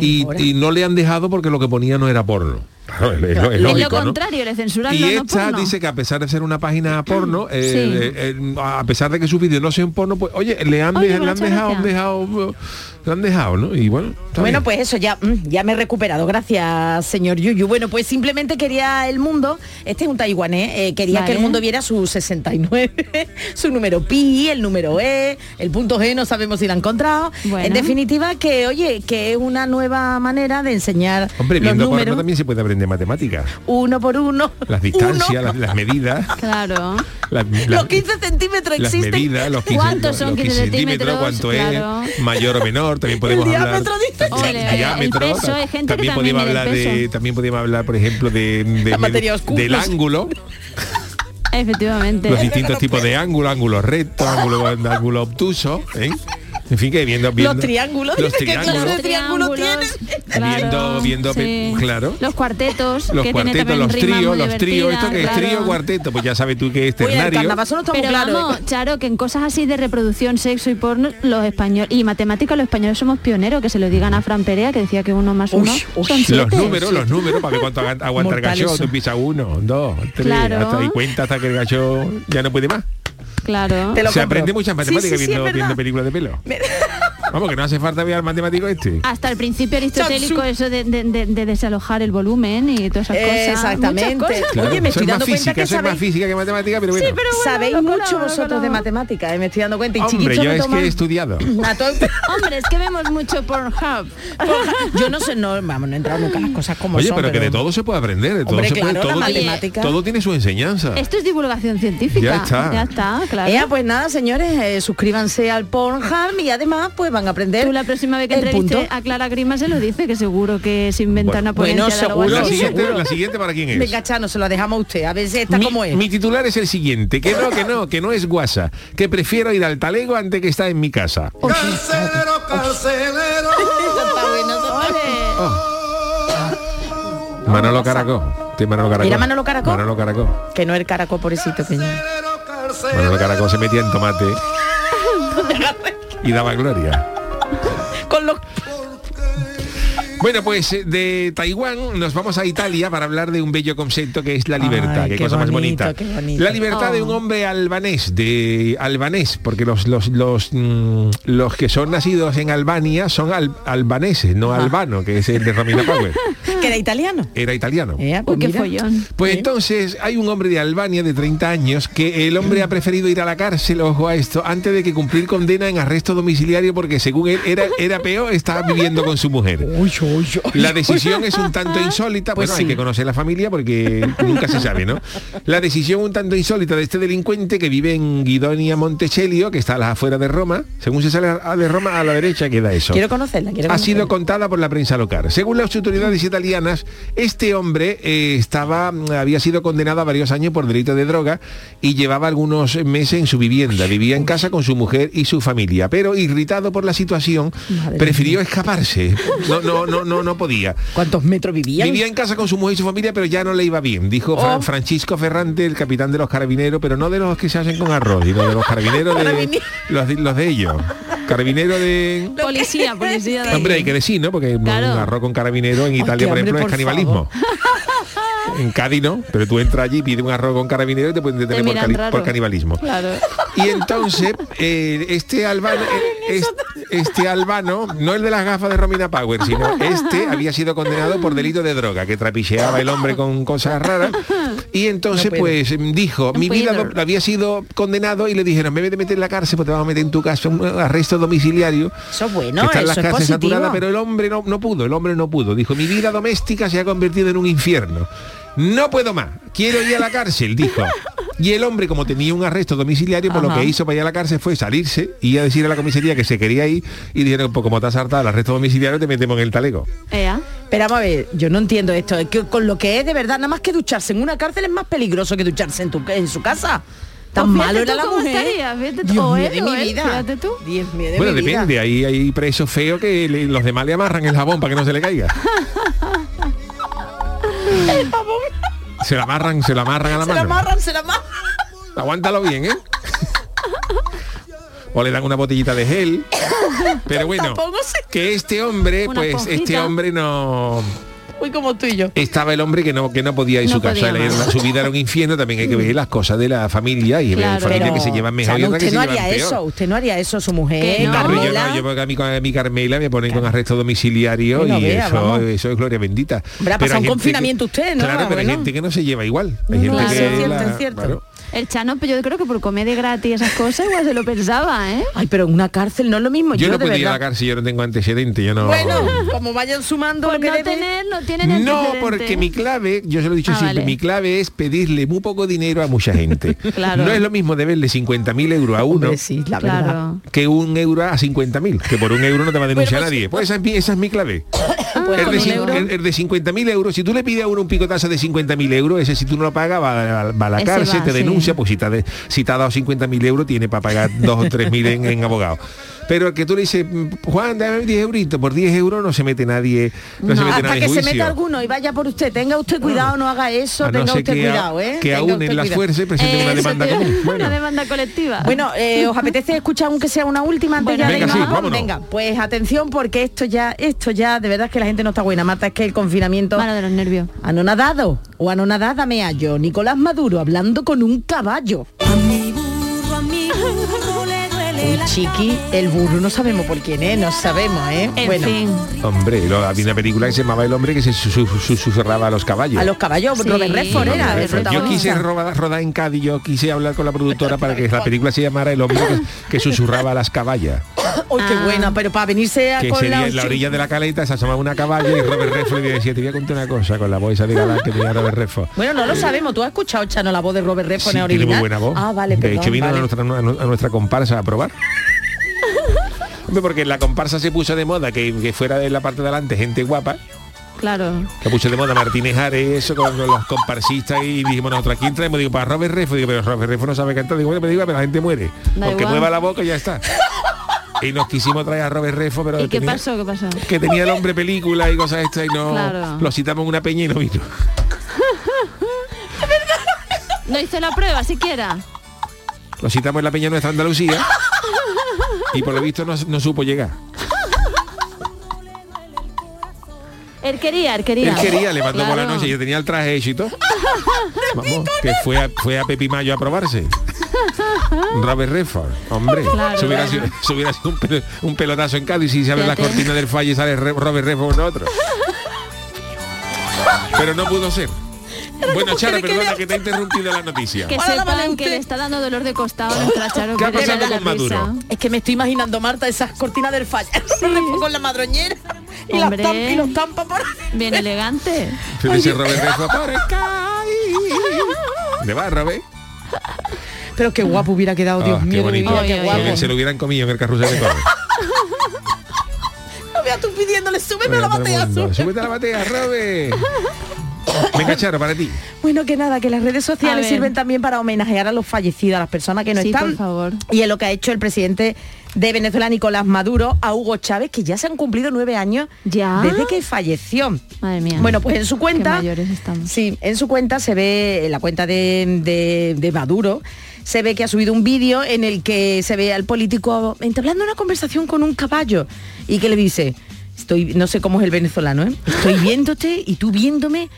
B: y, y no le han dejado porque lo que ponía no era porno. Claro, es, es
F: es
B: lógico,
F: lo
B: ¿no?
F: contrario, le censuran
B: Y
F: no
B: esta
F: porno.
B: dice que a pesar de ser una página porno, eh,
F: Sí.
B: eh, eh, a pesar de que sus vídeos no sean porno, pues oye, le han,
F: Oye,
B: de- le han dejado,
F: gracia.
B: dejado, le han dejado, ¿no? Y bueno,
E: Bueno,
B: bien.
E: pues eso, ya, mm, ya me he recuperado. Gracias, señor Yuyu. Bueno, pues simplemente quería el mundo, este es un taiwanés, eh, quería
F: Vale.
E: que el mundo viera su 69, [laughs] su número pi, el número E, el punto G, no sabemos si lo ha encontrado.
F: Bueno.
E: En definitiva, que oye, que es una nueva manera de enseñar
B: Hombre,
E: los
B: viendo
E: números
B: también se puede aprender matemáticas.
E: uno por uno.
B: Las distancias, las, las medidas.
F: Claro.
B: las-
E: Los
B: las-
E: 15 centímetros
B: las
E: existen.
B: medidas, los 15,
F: ¿Cuántos son
B: los
F: 15 centímetros?
B: cuánto
F: Claro.
B: es, mayor o menor, también podemos
E: El
B: hablar el
F: el- peso, hay gente
B: también podemos hablar de también podemos hablar, por ejemplo, de, de-
E: La materia oscura.
B: del ángulo,
F: Efectivamente.
B: los distintos tipos de ángulos, ángulo recto, ángulo, ángulo obtuso, ¿eh? En fin, que viendo, viendo
E: Los triángulos,
B: los
E: dice que clase
B: triángulos,
E: de triángulo
F: Triángulos,
E: tiene.
B: Viendo- viendo claro.
F: Los cuartetos,
B: los
F: que tiene
B: cuartetos,
F: también
B: los tríos, los tríos, esto que es trío,
F: claro.
B: cuarteto, pues ya sabes tú que es
E: Oye,
B: ternario.
E: carnaval no
F: Pero
E: claros. ¿eh?
F: vamos, Charo, que en cosas así de reproducción, sexo y porno, los españoles y matemáticas, los españoles somos pioneros, que se lo digan a Fran Perea, que decía que uno más uno
E: uy.
F: son
B: Los números, los números, para ver cuánto agu- aguanta el
E: Mortal
B: gacho. Tú empiezas uno, dos, tres,
F: Claro.
B: hasta, y cuenta hasta que el gacho ya no puede más.
F: Claro.
E: Te lo
B: Se
E: compro.
B: aprende muchas matemáticas
E: Sí, sí, sí,
B: viendo, películas de pelo. [laughs] Vamos, que no hace falta al matemático este.
F: Hasta el principio aristotélico, eso de, de- de- de desalojar el volumen y todas esas cosas.
E: Exactamente.
F: muchas cosas.
B: Claro,
E: Oye, me estoy dando cuenta que
B: es más
E: sabéis,
B: física que matemática, pero bueno.
F: pero bueno,
E: sabéis mucho vosotros de
F: colamos.
E: matemáticas, eh, me estoy dando cuenta. Y
B: Hombre, yo es que he estudiado. [laughs]
F: Hombre, es que vemos mucho Pornhub.
E: Yo no sé, no, vamos, no he entrado nunca a las cosas como
B: Oye,
E: son.
B: pero que de todo se puede aprender, de todo
E: Hombre,
B: se puede,
E: claro, la
B: todo, tiene,
E: matemática.
B: todo tiene su enseñanza.
F: Esto es divulgación científica.
B: Ya está.
F: Ya está, claro.
E: Ea, pues nada, señores, eh, suscríbanse al Pornhub y además pues van a aprender
F: Tú la próxima vez que entreviste a Clara Grima se lo dice, que seguro que se inventa
B: Bueno.
F: una ponencia
E: Bueno,
F: de
E: seguro,
B: La siguiente, la siguiente para quién es.
E: Venga, Chano, se lo dejamos a usted, a ver si está
B: mi,
E: como es.
B: mi titular es el siguiente, que no, que no, que no es guasa, que prefiero ir al talego antes que estar en mi casa.
G: Carcelero, carcelero.
B: Manolo Caracó. Manolo Caracó.
E: ¿Era Manolo Caracó?
B: Manolo Caracó.
E: Que no el caracol, pobrecito, ya.
B: Manolo Caracó se metía en tomate [laughs] y daba gloria.
E: Con los
B: Bueno, pues eh, de Taiwán nos vamos a Italia para hablar de un bello concepto que es la libertad.
E: Ay,
B: qué,
E: qué
B: cosa más bonita.
E: qué bonito.
B: La libertad de un
E: Oh.
B: hombre albanés, de albanés, porque los los los, mm, los que son nacidos en Albania son al- albaneses, no albano, que es el de Romina Power. [laughs]
E: que era italiano.
B: Era italiano.
E: Ea, pues
F: Uy, qué follón.
B: Pues entonces hay un hombre de Albania de 30 años que el hombre ha preferido ir a la cárcel, ojo a esto, antes de que cumplir condena en arresto domiciliario porque según él era, era peor, estaba viviendo con su mujer.
E: Uy, uy, uy.
B: La decisión es un tanto insólita,
E: Pues
B: bueno, hay que conocer la familia porque nunca se sabe, ¿no? La decisión un tanto insólita de este delincuente que vive en Guidonia Montecelio, que está a las afueras de Roma, según se sale a- de Roma a la derecha queda eso
E: Quiero conocerla, quiero
B: ha
E: conocerla.
B: sido contada por la prensa local. Según las autoridades italianas, este hombre eh, estaba, había sido condenado a varios años por delito de droga y llevaba algunos meses en su vivienda. Vivía en casa con su mujer y su familia, pero irritado por la situación,
E: Madre
B: prefirió escaparse. No, no, no, no, no podía.
E: ¿Cuántos metros vivían?
B: Vivía en casa con su mujer y su familia, pero ya no le iba bien, dijo
E: Oh.
B: Francisco Ferrante, el capitán de los carabineros, pero no de los que se hacen con arroz, sino de los carabineros de los de, los de ellos. Carabinero de...
F: Policía, policía. de
B: Hombre, hay que decir, ¿no? Porque
F: Claro.
B: un arroz con carabinero en Italia, por ejemplo, es canibalismo. En Cádiz no, pero tú entras allí, pides un arroz con carabinero y te pueden detener por,
F: miran
B: cani-
F: raro.
B: por canibalismo.
F: Claro.
B: Y entonces, eh, este albano, eh, es- este albano, no el de las gafas de Romina Power, sino este había sido condenado por delito de droga, que trapicheaba el hombre con cosas raras. Y entonces,
E: No
B: pues, dijo,
F: No
B: mi vida había sido condenado y le dijeron, me vez de meter en la cárcel, pues te vamos a meter en tu casa un arresto domiciliario.
E: Eso es bueno,
B: que están
E: eso
B: las
E: es
B: cárceles saturadas, pero el hombre no, no pudo, el hombre no pudo. Dijo, mi vida doméstica se ha convertido en un infierno. No puedo más, quiero ir a la cárcel, dijo. [laughs] Y el hombre, como tenía un arresto domiciliario, por lo
E: Ajá.
B: que hizo para ir a la cárcel fue salirse y a decir a la comisaría que se quería ir y dijeron, pues como te has hartado el arresto domiciliario, te metemos en el talego.
F: Ea.
E: Pero vamos a ver, yo no entiendo esto. Es que con lo que es de verdad, nada más que ducharse en una cárcel es más peligroso que ducharse en, tu, en su casa. Tan
F: Pues
E: malo era la mujer.
F: estaría.
E: Dios
F: O
E: mío
F: él,
E: de mi
F: él,
E: vida.
F: fíjate tú.
E: Dios mío de
B: Bueno,
E: mi vida.
B: depende, ahí hay presos feos que le- los demás le amarran el jabón para que no se le caiga. [laughs] Se lo amarran, se lo amarran a la
E: Se la
B: mano.
E: amarran, se la amarran.
B: Aguántalo bien, ¿eh? o le dan una botellita de gel. Pero bueno, que este hombre, pues este hombre no...
E: Uy, como tú y yo.
B: Estaba el hombre que no, que no podía ir a
F: No
B: su casa.
F: más.
B: Su vida era un infierno, también hay que ver las cosas de la familia y ver
F: Claro.
B: familias que se llevan mejor otras que
E: usted
B: se
E: no
B: llevan
E: haría
B: peor.
E: eso, usted no haría eso, su mujer,
F: Que no.
B: Pero yo
E: Carmela.
B: no, yo porque a mi, a mi Carmela me ponen con arresto domiciliario y
E: vea,
B: eso, eso es gloria bendita.
E: Hombre, ha
B: Pero
E: pasado un confinamiento
B: que-
E: usted, ¿no?
B: Claro, pero hay gente que no se lleva igual. Hay gente
E: Claro,
B: que
F: El Chano, pero yo creo que por comer de gratis esas cosas igual se lo pensaba, ¿eh?
E: Ay, pero en una cárcel no es lo mismo.
B: Yo,
E: Yo,
B: no puedo ir a la cárcel, yo no tengo antecedentes, yo no...
E: Bueno, como vayan sumando
F: Por
E: que
F: no
E: debe.
F: tener, no tienen
B: No, porque mi clave, yo se lo he dicho
F: Ah,
B: siempre,
F: vale.
B: mi clave es pedirle muy poco dinero a mucha gente. [laughs]
F: Claro.
B: No es lo mismo deberle 50.000 euros a uno
E: Hombre, sí, la verdad.
F: Claro.
B: que un euro a 50.000, que por un euro no te va a denunciar
E: Bueno, pues,
B: nadie. Pues esa es mi, esa es mi clave.
E: Pues
B: el, de,
E: euro.
B: el- el de 50.000 euros, si tú le pides a uno un picotazo de 50.000 euros, ese si tú no lo pagas va, a- va a la
F: Ese
B: cárcel,
F: va,
B: te
F: sí.
B: Denuncia, pues si te, ha de- si te dado 50.000 euros tiene para pagar 2 o 3.000 en, en abogado. Pero el que tú le dices, "Mm, Juan, dame 10 euritos, por 10 euros no se mete nadie, no, se mete
E: Hasta
B: nadie
E: que
B: en
E: se meta alguno y vaya por usted. Tenga usted cuidado, no haga eso,
B: no
E: tenga usted
B: que, a-
E: cuidado, ¿eh?
B: que
E: Tenga
B: aúnen
E: usted
B: las fuerzas y presenten una demanda
F: te-
B: común. Bueno.
F: Una demanda colectiva.
E: Bueno, eh, ¿os apetece escuchar aunque sea una última antes
F: Bueno,
E: ya de
B: venga,
E: irnos?
B: sí.
E: Venga, pues atención porque esto ya, esto ya, de verdad es que la gente no está buena. Marta, es que el confinamiento
F: Mano de los nervios.
E: anonadado o anonadada me hallo. Nicolás Maduro hablando con un caballo.
H: A mi burro, a mi
E: Uy, Chiqui, el burro no sabemos por quién es, no sabemos, ¿eh?
F: En
E: bueno,
F: fin.
B: Hombre, lo- había una película que se llamaba El hombre que se su- su- susurraba a los caballos.
E: a los caballos,
F: Sí.
E: Robert Redford
F: Robert
E: era.
B: Yo quise rodar, rodar en Cádiz, yo quise hablar con la productora para que la película se llamara El hombre que, que susurraba a las caballas. [laughs]
E: Uy, qué
F: Ah.
E: buena, pero para venirse a
B: Que
E: con
B: sería
E: la...
B: en la orilla de la caleta se asomaba una caballa y Robert Redford le decía, te voy a contar una cosa con la voz de galán que tenía Robert Redford.
E: Bueno, no lo sabemos. ¿Tú has escuchado, Chano, la voz de Robert Redford
B: Sí,
E: en
B: tiene
E: original?
B: muy buena voz.
E: Ah, vale,
B: De
E: perdón,
B: hecho vino
E: vale.
B: a, nuestra, a nuestra comparsa a probar. Porque la comparsa se puso de moda que, que fuera de la parte de adelante gente guapa.
F: Claro.
B: Que puso de moda Martínez Ares, eso con, los comparsistas y dijimos nosotros, ¿a quién traemos? Digo, para Robert Redford. Digo, pero Robert Redford no sabe cantar. Digo, bueno, pero, digo, pero la gente muere.
F: Da
B: Porque
F: igual.
B: mueva la boca y ya está. Y nos quisimos traer a Robert Redford, pero
F: ¿Y qué
B: tenía-
F: pasó? ¿Qué pasó?
B: que tenía el hombre película y cosas estas y no
F: Claro.
B: lo citamos en una peña y no vino. [laughs]
F: No hizo la prueba siquiera.
B: Lo citamos en la peña nuestra Andalucía y por lo visto no, no supo llegar.
F: Él quería, él quería.
B: Él quería, le mandó por la noche, yo tenía el traje hecho y todo. Vamos, que fue a, fue a Pepi Mayo a probarse. Robert Redford, hombre,
F: Claro,
B: se hubiera
F: claro.
B: sido, un, pel- un pelotazo en Cádiz y se abre la cortina del fallo y sale Robert Redford con otro. Pero no pudo ser. Bueno, Charo, perdona que te he interrumpido la noticia.
F: Que
E: Ahora la vale
F: sepan que le está dando dolor de costado a nuestra Charo.
B: ¿Qué ha pasado
F: de la
B: con Maduro?
E: Es que me estoy imaginando, Marta, esas cortinas del fallo. [laughs] con la madroñera y, las
F: Hombre.
E: tam- y los tampa por ahí.
F: Bien elegante.
B: Se dice Robert. De va, Robert.
E: Pero qué guapo hubiera quedado, Dios
B: Ah, qué
E: mío, de mi
B: bonito.
E: qué guapo.
B: Que se lo hubieran comido en el carrusel de Corre. [laughs]
E: No veas tú pidiéndole, súbeme a la batea, súbeme.
B: Súbete a la batea, Robert. [laughs] Venga, Charo, para ti.
E: Bueno, que nada, que las redes sociales sirven también para homenajear a los fallecidos, a las personas que no
F: Sí,
E: están.
F: por favor.
E: Y es lo que ha hecho el presidente de Venezuela, Nicolás Maduro, a Hugo Chávez, que ya se han cumplido nueve años
F: ¿Ya?
E: desde que falleció.
F: Madre mía.
E: Bueno, pues en su cuenta,
F: Qué mayores estamos.
E: sí, en su cuenta se ve, en la cuenta de, de- de Maduro, se ve que ha subido un vídeo en el que se ve al político entablando una conversación con un caballo y que le dice, estoy, no sé cómo es el venezolano, ¿eh? estoy viéndote y tú viéndome,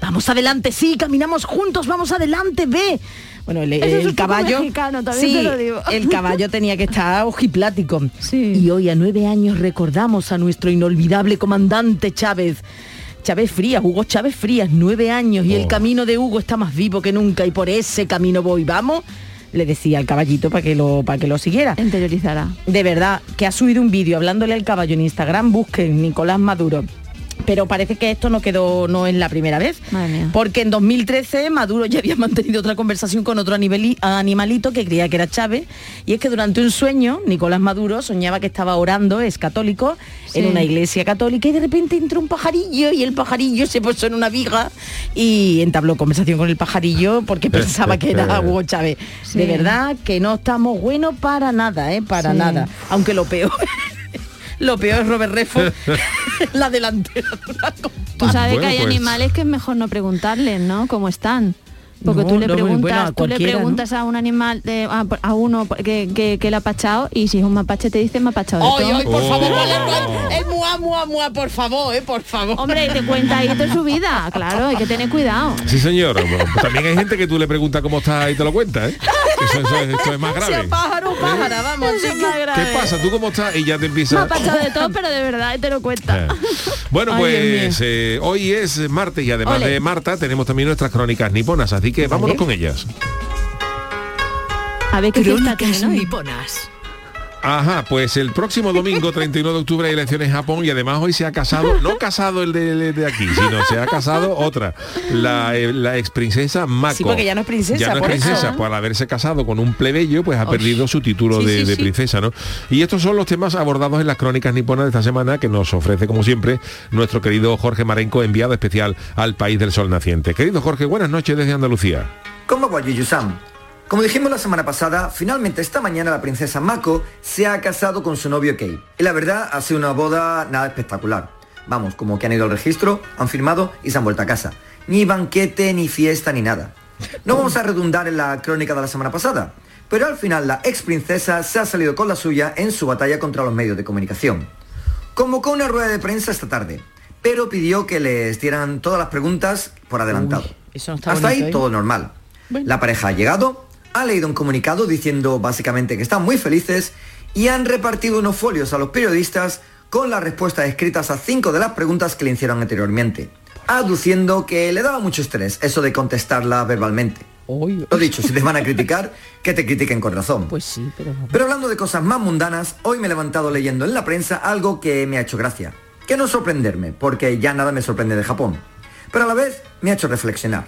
E: vamos adelante, sí, caminamos juntos, vamos adelante, ve. Bueno, el, caballo,
F: mexicano,
E: sí,
F: te lo digo.
E: el caballo tenía que estar ojiplático.
F: Sí.
E: Y hoy a nueve años recordamos a nuestro inolvidable comandante Chávez. Chávez Frías, Hugo Chávez Frías, nueve años y el
B: Oh.
E: camino de Hugo está más vivo que nunca y por ese camino voy. Vamos, le decía al caballito para que lo para que lo siguiera.
F: Interiorizará.
E: De verdad, que ha subido un vídeo hablándole al caballo en Instagram, busquen Nicolás Maduro. Pero parece que esto no quedó, no es la primera vez.
F: Madre mía.
E: Porque en 2013 Maduro ya había [laughs] mantenido otra conversación con otro animali- animalito que creía que era Chávez. Y es que durante un sueño, Nicolás Maduro soñaba que estaba orando, es católico, en una iglesia católica y de repente entró un pajarillo y el pajarillo se puso en una viga y entabló conversación con el pajarillo porque [laughs] pensaba que era Hugo Chávez.
F: Sí.
E: De verdad que no estamos buenos para nada, ¿eh? Para
F: Sí.
E: nada. Aunque lo peor, lo peor es Robert Redford, [laughs] la delantera de una
F: Tú sabes
B: bueno,
F: que hay
B: pues.
F: animales que es mejor no preguntarles, ¿no? ¿Cómo están? Porque
E: No,
F: tú le
E: no,
F: preguntas,
E: bueno,
F: tú le preguntas a un animal, de- a, a uno que, que, que le ha pachado y si es un mapache te dice mapachado todo.
E: ay, por
B: Oh.
E: favor, el mua, mua, mua, por favor, eh, por favor.
F: Hombre, y te cuenta ahí de su vida, claro, hay que tener cuidado.
B: Sí, señor. Bueno, pues también hay gente que tú le preguntas cómo está y te lo cuenta, ¿eh? Eso, eso es- es más grave.
E: pájaro, pájara, vamos. Sí
F: es.
B: ¿Qué pasa? ¿Tú cómo estás? Y ya te empieza...
F: Mapachado de todo, pero de verdad te lo cuenta.
B: Eh. Bueno, [laughs]
E: Ay,
B: pues eh, hoy es martes y además
F: Ole.
B: de Marta tenemos también nuestras crónicas niponas, así que vámonos con ellas.
F: A ver qué
C: Crónicas niponas.
B: Ajá, pues el próximo domingo 31 de octubre hay elecciones en Japón y además hoy se ha casado, no casado el de, de aquí, sino se ha casado otra, la, eh, la ex princesa Mako.
E: Sí, porque ya no es princesa,
B: Ya no es
E: por eso.
B: princesa, por haberse casado con un plebeyo, pues ha perdido su título
E: Sí,
B: de,
E: sí,
B: de
E: sí.
B: princesa, ¿no? Y estos son los temas abordados en las crónicas niponas de esta semana que nos ofrece, como siempre, nuestro querido Jorge Marenco, enviado especial al país del sol naciente. Querido Jorge, buenas noches desde Andalucía.
H: ¿Cómo va Yuyu-san? Como dijimos la semana pasada, finalmente esta mañana la princesa Mako se ha casado con su novio Kei. Y la verdad ha sido una boda nada espectacular. Vamos, como que han ido al registro, han firmado y se han vuelto a casa. Ni banquete, ni fiesta, ni nada. No vamos a redundar en la crónica de la semana pasada, pero al final la ex princesa se ha salido con la suya en su batalla contra los medios de comunicación. Convocó una rueda de prensa esta tarde, pero pidió que les dieran todas las preguntas por adelantado.
E: Uy, eso no está
H: Hasta ahí
E: ¿eh?
H: todo normal. La pareja ha llegado, ha leído un comunicado diciendo básicamente que están muy felices y han repartido unos folios a los periodistas con las respuestas escritas a cinco de las preguntas que le hicieron anteriormente, aduciendo que le daba mucho estrés eso de contestarla verbalmente. Lo dicho, si te van a criticar, que te critiquen con razón.
E: Pues sí, pero...
H: Pero hablando de cosas más mundanas, hoy me he levantado leyendo en la prensa algo que me ha hecho gracia. Que no sorprenderme, porque ya nada me sorprende de Japón. Pero a la vez me ha hecho reflexionar.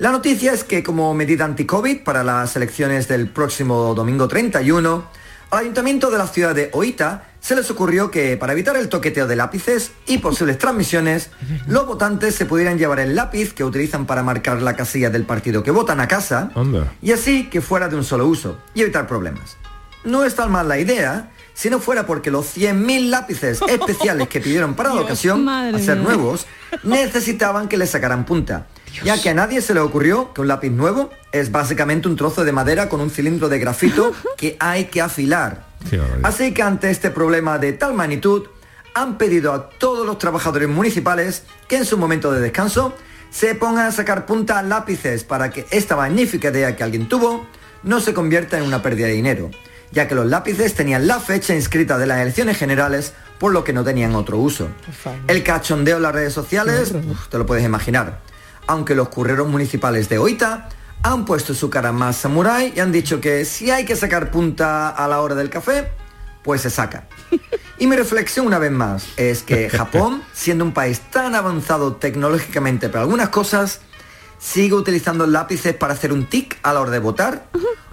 H: La noticia es que como medida anti-COVID para las elecciones del próximo domingo 31, al ayuntamiento de la ciudad de Oita se les ocurrió que para evitar el toqueteo de lápices y posibles transmisiones, [laughs] los votantes se pudieran llevar el lápiz que utilizan para marcar la casilla del partido que votan a casa
B: Anda.
H: y así que fuera de un solo uso y evitar problemas. No es tan mal la idea si no fuera porque los 100.000 lápices [laughs] especiales que pidieron para la ocasión, a ser nuevos, [laughs] necesitaban que le sacaran punta. Ya que a nadie se le ocurrió que un lápiz nuevo es básicamente un trozo de madera con un cilindro de grafito [laughs] que hay que afilar. Así que ante este problema de tal magnitud, han pedido a todos los trabajadores municipales que en su momento de descanso se pongan a sacar punta a lápices para que esta magnífica idea que alguien tuvo no se convierta en una pérdida de dinero, ya que los lápices tenían la fecha inscrita de las elecciones generales, por lo que no tenían otro uso. El cachondeo en las redes sociales, uf, te lo puedes imaginar. Aunque los curreros municipales de Oita han puesto su cara más samurái y han dicho que si hay que sacar punta a la hora del café, pues se saca. [laughs] Y mi reflexión una vez más es que [laughs] Japón, siendo un país tan avanzado tecnológicamente para algunas cosas, sigue utilizando lápices para hacer un tic a la hora de votar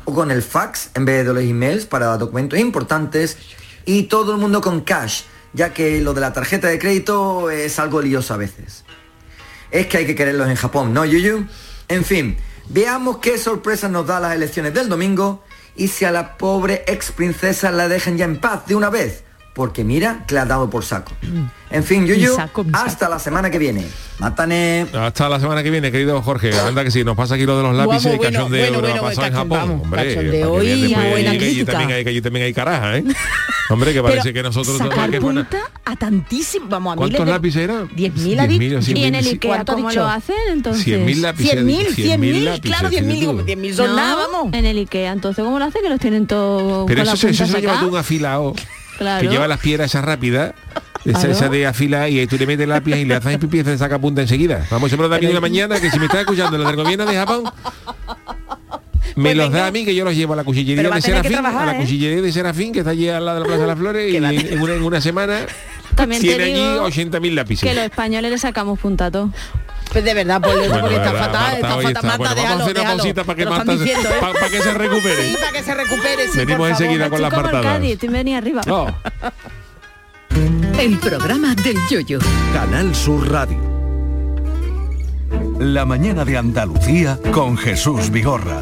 H: o con el fax en vez de los emails para documentos importantes y todo el mundo con cash, ya que lo de la tarjeta de crédito es algo lioso a veces. Es que hay que quererlos en Japón, ¿no, Yuyu? En fin, veamos qué sorpresas nos da las elecciones del domingo y si a la pobre ex princesa la dejan ya en paz de una vez. Porque mira que la ha dado por saco. En fin, Yuyu,
E: saco,
H: hasta la semana que viene. Mátane.
B: Hasta la semana que viene, querido Jorge. Anda que sí, nos pasa aquí lo de los lápices y
E: bueno, bueno,
B: que nos
E: bueno,
B: ha pasado en Japón.
E: vamos,
B: Hombre,
E: cachondeo
B: para que
E: y
B: después
E: buena
B: diga que allí
E: crítica.
B: también hay, que allí también hay caraja, ¿eh? [laughs] Hombre, que parece
E: Pero
B: que nosotros
E: sacar
B: que buena-
E: punta a tantísimo, vamos a
B: ¿Cuántos
E: miles de-
B: lápices eran?
E: 10.000 ha
B: 10.000
E: dicho.
B: o 100.000,
F: Y en el. Ikea,
E: ¿Cuánto ha
F: ¿cómo
E: dicho?
F: lo hacen entonces?
B: 100.000 lápices.
E: 100.000, 100.000,
B: lápices,
E: claro, 10.000, digo,
B: tú.
E: 10.000 son
F: No,
E: nada, vamos.
F: En el Ikea, entonces ¿cómo lo hacen? Que los tienen todos
B: Pero
F: con la
B: eso, se- eso
F: punta
B: se lleva
F: sacada?
B: tú un afilado [laughs]
F: Claro.
B: que lleva las piedras esas rápidas. [laughs] Esa, de afila y ahí tú le metes lápiz y le haces pipí y se saca punta enseguida. Vamos, siempre de aquí de la mañana que si me estás escuchando los del gobierno de Japón, me
E: Pues
B: los
E: venga.
B: da a mí que yo los llevo a la cuchillería de
E: a
B: Serafín,
E: trabajar,
B: a la
E: ¿eh?
B: cuchillería de Serafín que está allí al lado de la Plaza de las Flores y
E: a
B: en, una, en una semana
F: También
B: tiene allí
F: digo
B: 80.000 lápices.
F: que los españoles le sacamos punta a todo.
E: Pues de verdad, pues
B: Bueno,
E: porque está
B: verdad,
E: fatal,
B: Marta,
E: está fatal. Marta,
B: Bueno, vamos a
E: déjalo,
B: hacer una
E: déjalo.
B: pausita para que Marta se-
E: diciendo, ¿eh?
B: pa- pa' que se recupere.
E: Sí, para que se recupere, sí,
B: Venimos
E: por favor.
B: enseguida con las
F: Estoy como el
B: martadas.
F: Estoy venía arriba.
B: No.
C: El programa del yoyo.
I: Canal Sur Radio. La mañana de Andalucía con Jesús Vigorra.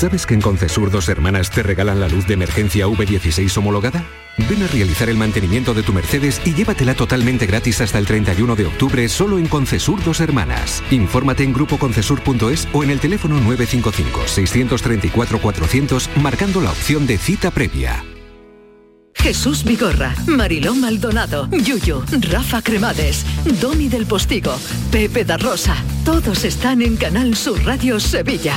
J: ¿Sabes que en Concesur dos hermanas te regalan la luz de emergencia V16 homologada? Ven a realizar el mantenimiento de tu Mercedes y llévatela totalmente gratis hasta el 31 de octubre solo en Concesur dos hermanas. Infórmate en grupoconcesur.es o en el teléfono 955-634-400 marcando la opción de cita previa.
C: Jesús Vigorra, Mariló Maldonado, Yuyo, Rafa Cremades, Domi del Postigo, Pepe da Rosa. Todos están en Canal Sur Radio Sevilla.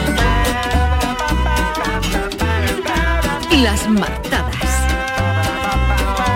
C: Las martadas.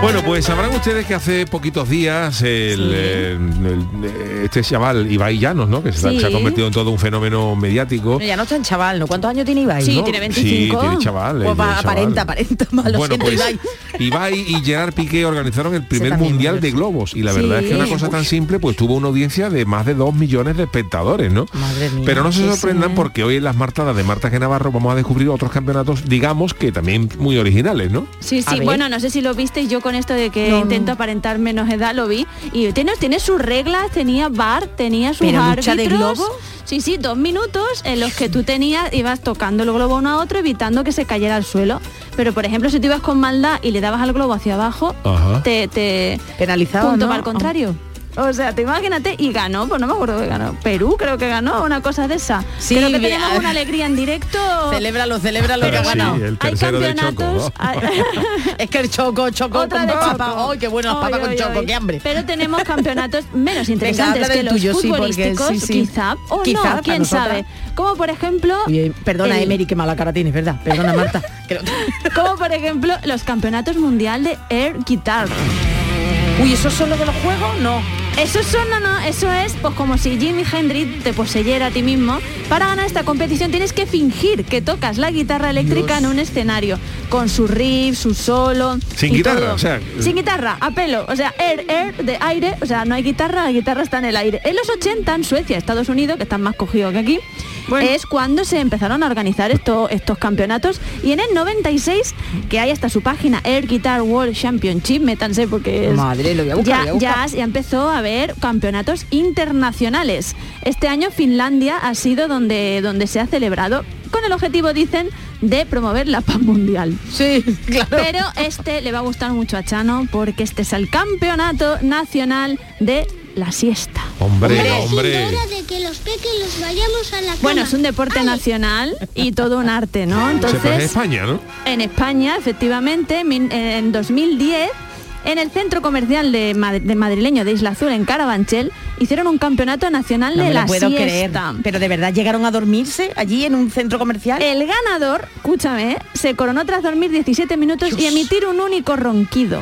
B: Bueno, pues sabrán ustedes que hace poquitos días el, eh, el- este chaval Ibai Llanos, ¿no? Que se, ha-
E: Sí.
B: se ha convertido en todo un fenómeno mediático.
E: Pero ya no está en chaval, ¿no? ¿Cuántos años tiene Ibai?
B: Sí,
E: no?
B: tiene 25. Sí, tiene chaval,
E: Pues
B: el
E: va, aparenta, aparenta más, lo
B: bueno,
E: siento,
B: pues
E: Ibai.
B: Ibai y Gerard Piqué organizaron el primer
E: también
B: mundial de globos y la
E: Sí.
B: verdad es que una cosa tan simple pues tuvo una audiencia de más de dos millones de espectadores, ¿no?
E: Madre mía,
B: Pero no se sorprendan
E: sí.
B: porque hoy en las martadas de Marta G. Navarro vamos a descubrir otros campeonatos, digamos que también muy originales, ¿no?
F: Sí,
B: A
F: sí, bueno, no sé si lo visteis yo con esto de que
E: No,
F: intento aparentar menos edad, lo vi. Y tiene, tiene sus reglas, tenía bar, tenía sus
E: ¿Pero
F: árbitros.
E: lucha de globo?
F: Sí, sí, dos minutos en los que tú tenías, ibas tocando el globo uno a otro, evitando que se cayera al suelo. Pero por ejemplo, si tú ibas con maldad y le dabas al globo hacia abajo,
B: Ajá.
F: te, te
E: penalizaba.
F: punto
E: ¿no?
F: para el contrario. O sea, te imagínate y ganó, pues no me acuerdo que ganó. Perú creo que ganó una cosa de esa.
E: Sí,
F: creo que
E: bien.
F: tenemos una alegría en directo.
E: Celébralo, celébralo que ha ganado.
B: el de Choco. [laughs]
E: es que el choco, choco
F: Otra
E: con
F: de
E: papa.
F: choco.
E: ¡Ay, qué bueno las
F: Ay,
E: papas con choco! ¡Qué hambre!
F: Pero tenemos campeonatos menos [laughs] interesantes que los
E: tuyo,
F: futbolísticos,
E: sí, sí.
F: quizá. O
E: Quizá,
F: no, quién sabe. Como por ejemplo...
E: Oye, perdona,
F: el-
E: Emery, qué mala cara tienes, ¿verdad? Perdona, Marta. [laughs]
F: Como por ejemplo los campeonatos mundial de air guitar.
E: Uy, ¿esos son los de los juegos? No.
F: Eso son, no, no, eso es pues como si Jimi Hendrix te poseyera a ti mismo. Para ganar esta competición tienes que fingir que tocas la guitarra eléctrica en un escenario, con su riff, su solo.
B: Sin
F: y
B: guitarra,
F: todo.
B: o sea,
F: Sin guitarra, a pelo. O sea, air, air, de aire. O sea, no hay guitarra, la guitarra está en el aire. En los 80, en Suecia, Estados Unidos, que están más cogidos que aquí, es cuando se empezaron a organizar esto- estos campeonatos. Y en el 96, que hay hasta su página Air Guitar World Championship, métanse porque es...
E: Madre, lo voy a buscar,
F: ya,
E: voy a buscar.
F: ya ya empezó a haber campeonatos internacionales. Este año Finlandia ha sido donde, donde se ha celebrado con el objetivo, dicen, de promover la paz mundial.
E: Sí, [laughs] claro.
F: Pero este le va a gustar mucho a Chano porque este es el campeonato nacional de la siesta.
B: Hombre, hombre.
K: hora de que los pequeños vayamos a la cama.
F: Bueno, es un deporte nacional y todo un arte, ¿no? Entonces,
B: España, ¿no?
F: en España, efectivamente, en 2010, en el centro comercial de, Mad- de madrileño de Isla Azul, en Carabanchel, hicieron un campeonato nacional
E: No
F: de
E: me
F: la
E: lo puedo creer. Pero de verdad llegaron a dormirse allí en un centro comercial.
F: El ganador, escúchame, se coronó tras dormir 17 minutos y emitir un único ronquido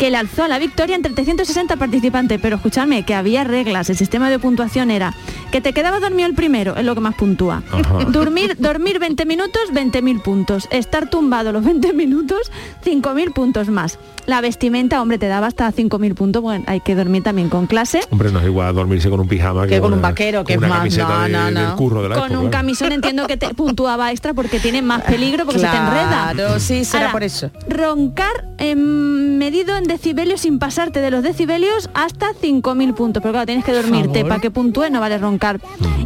F: que le alzó a la victoria entre 360 participantes. Pero escúchame, que había reglas. El sistema de puntuación era que te quedabas dormido el primero, es lo que más puntúa.
B: Ajá.
F: Dormir, dormir 20 minutos, 20.000 puntos. Estar tumbado los 20 minutos, 5.000 puntos más. La vestimenta, hombre, te daba hasta 5.000 puntos. Bueno, hay que dormir también con clase.
B: Hombre, no es igual dormirse con un pijama que,
E: Que con un vaquero, que es más-
B: camiseta
E: no,
B: de-
E: no, no.
B: del curro de la
F: Con
B: expo,
F: un
B: claro.
F: camisón entiendo que te [laughs] puntuaba extra porque tiene más peligro porque se te enreda.
E: Claro, sí, será
F: Ahora,
E: por eso.
F: Roncar em, medido en decibelios sin pasarte de los decibelios hasta 5.000 puntos. Pero claro, tienes que dormirte para que puntúe, no vale roncar.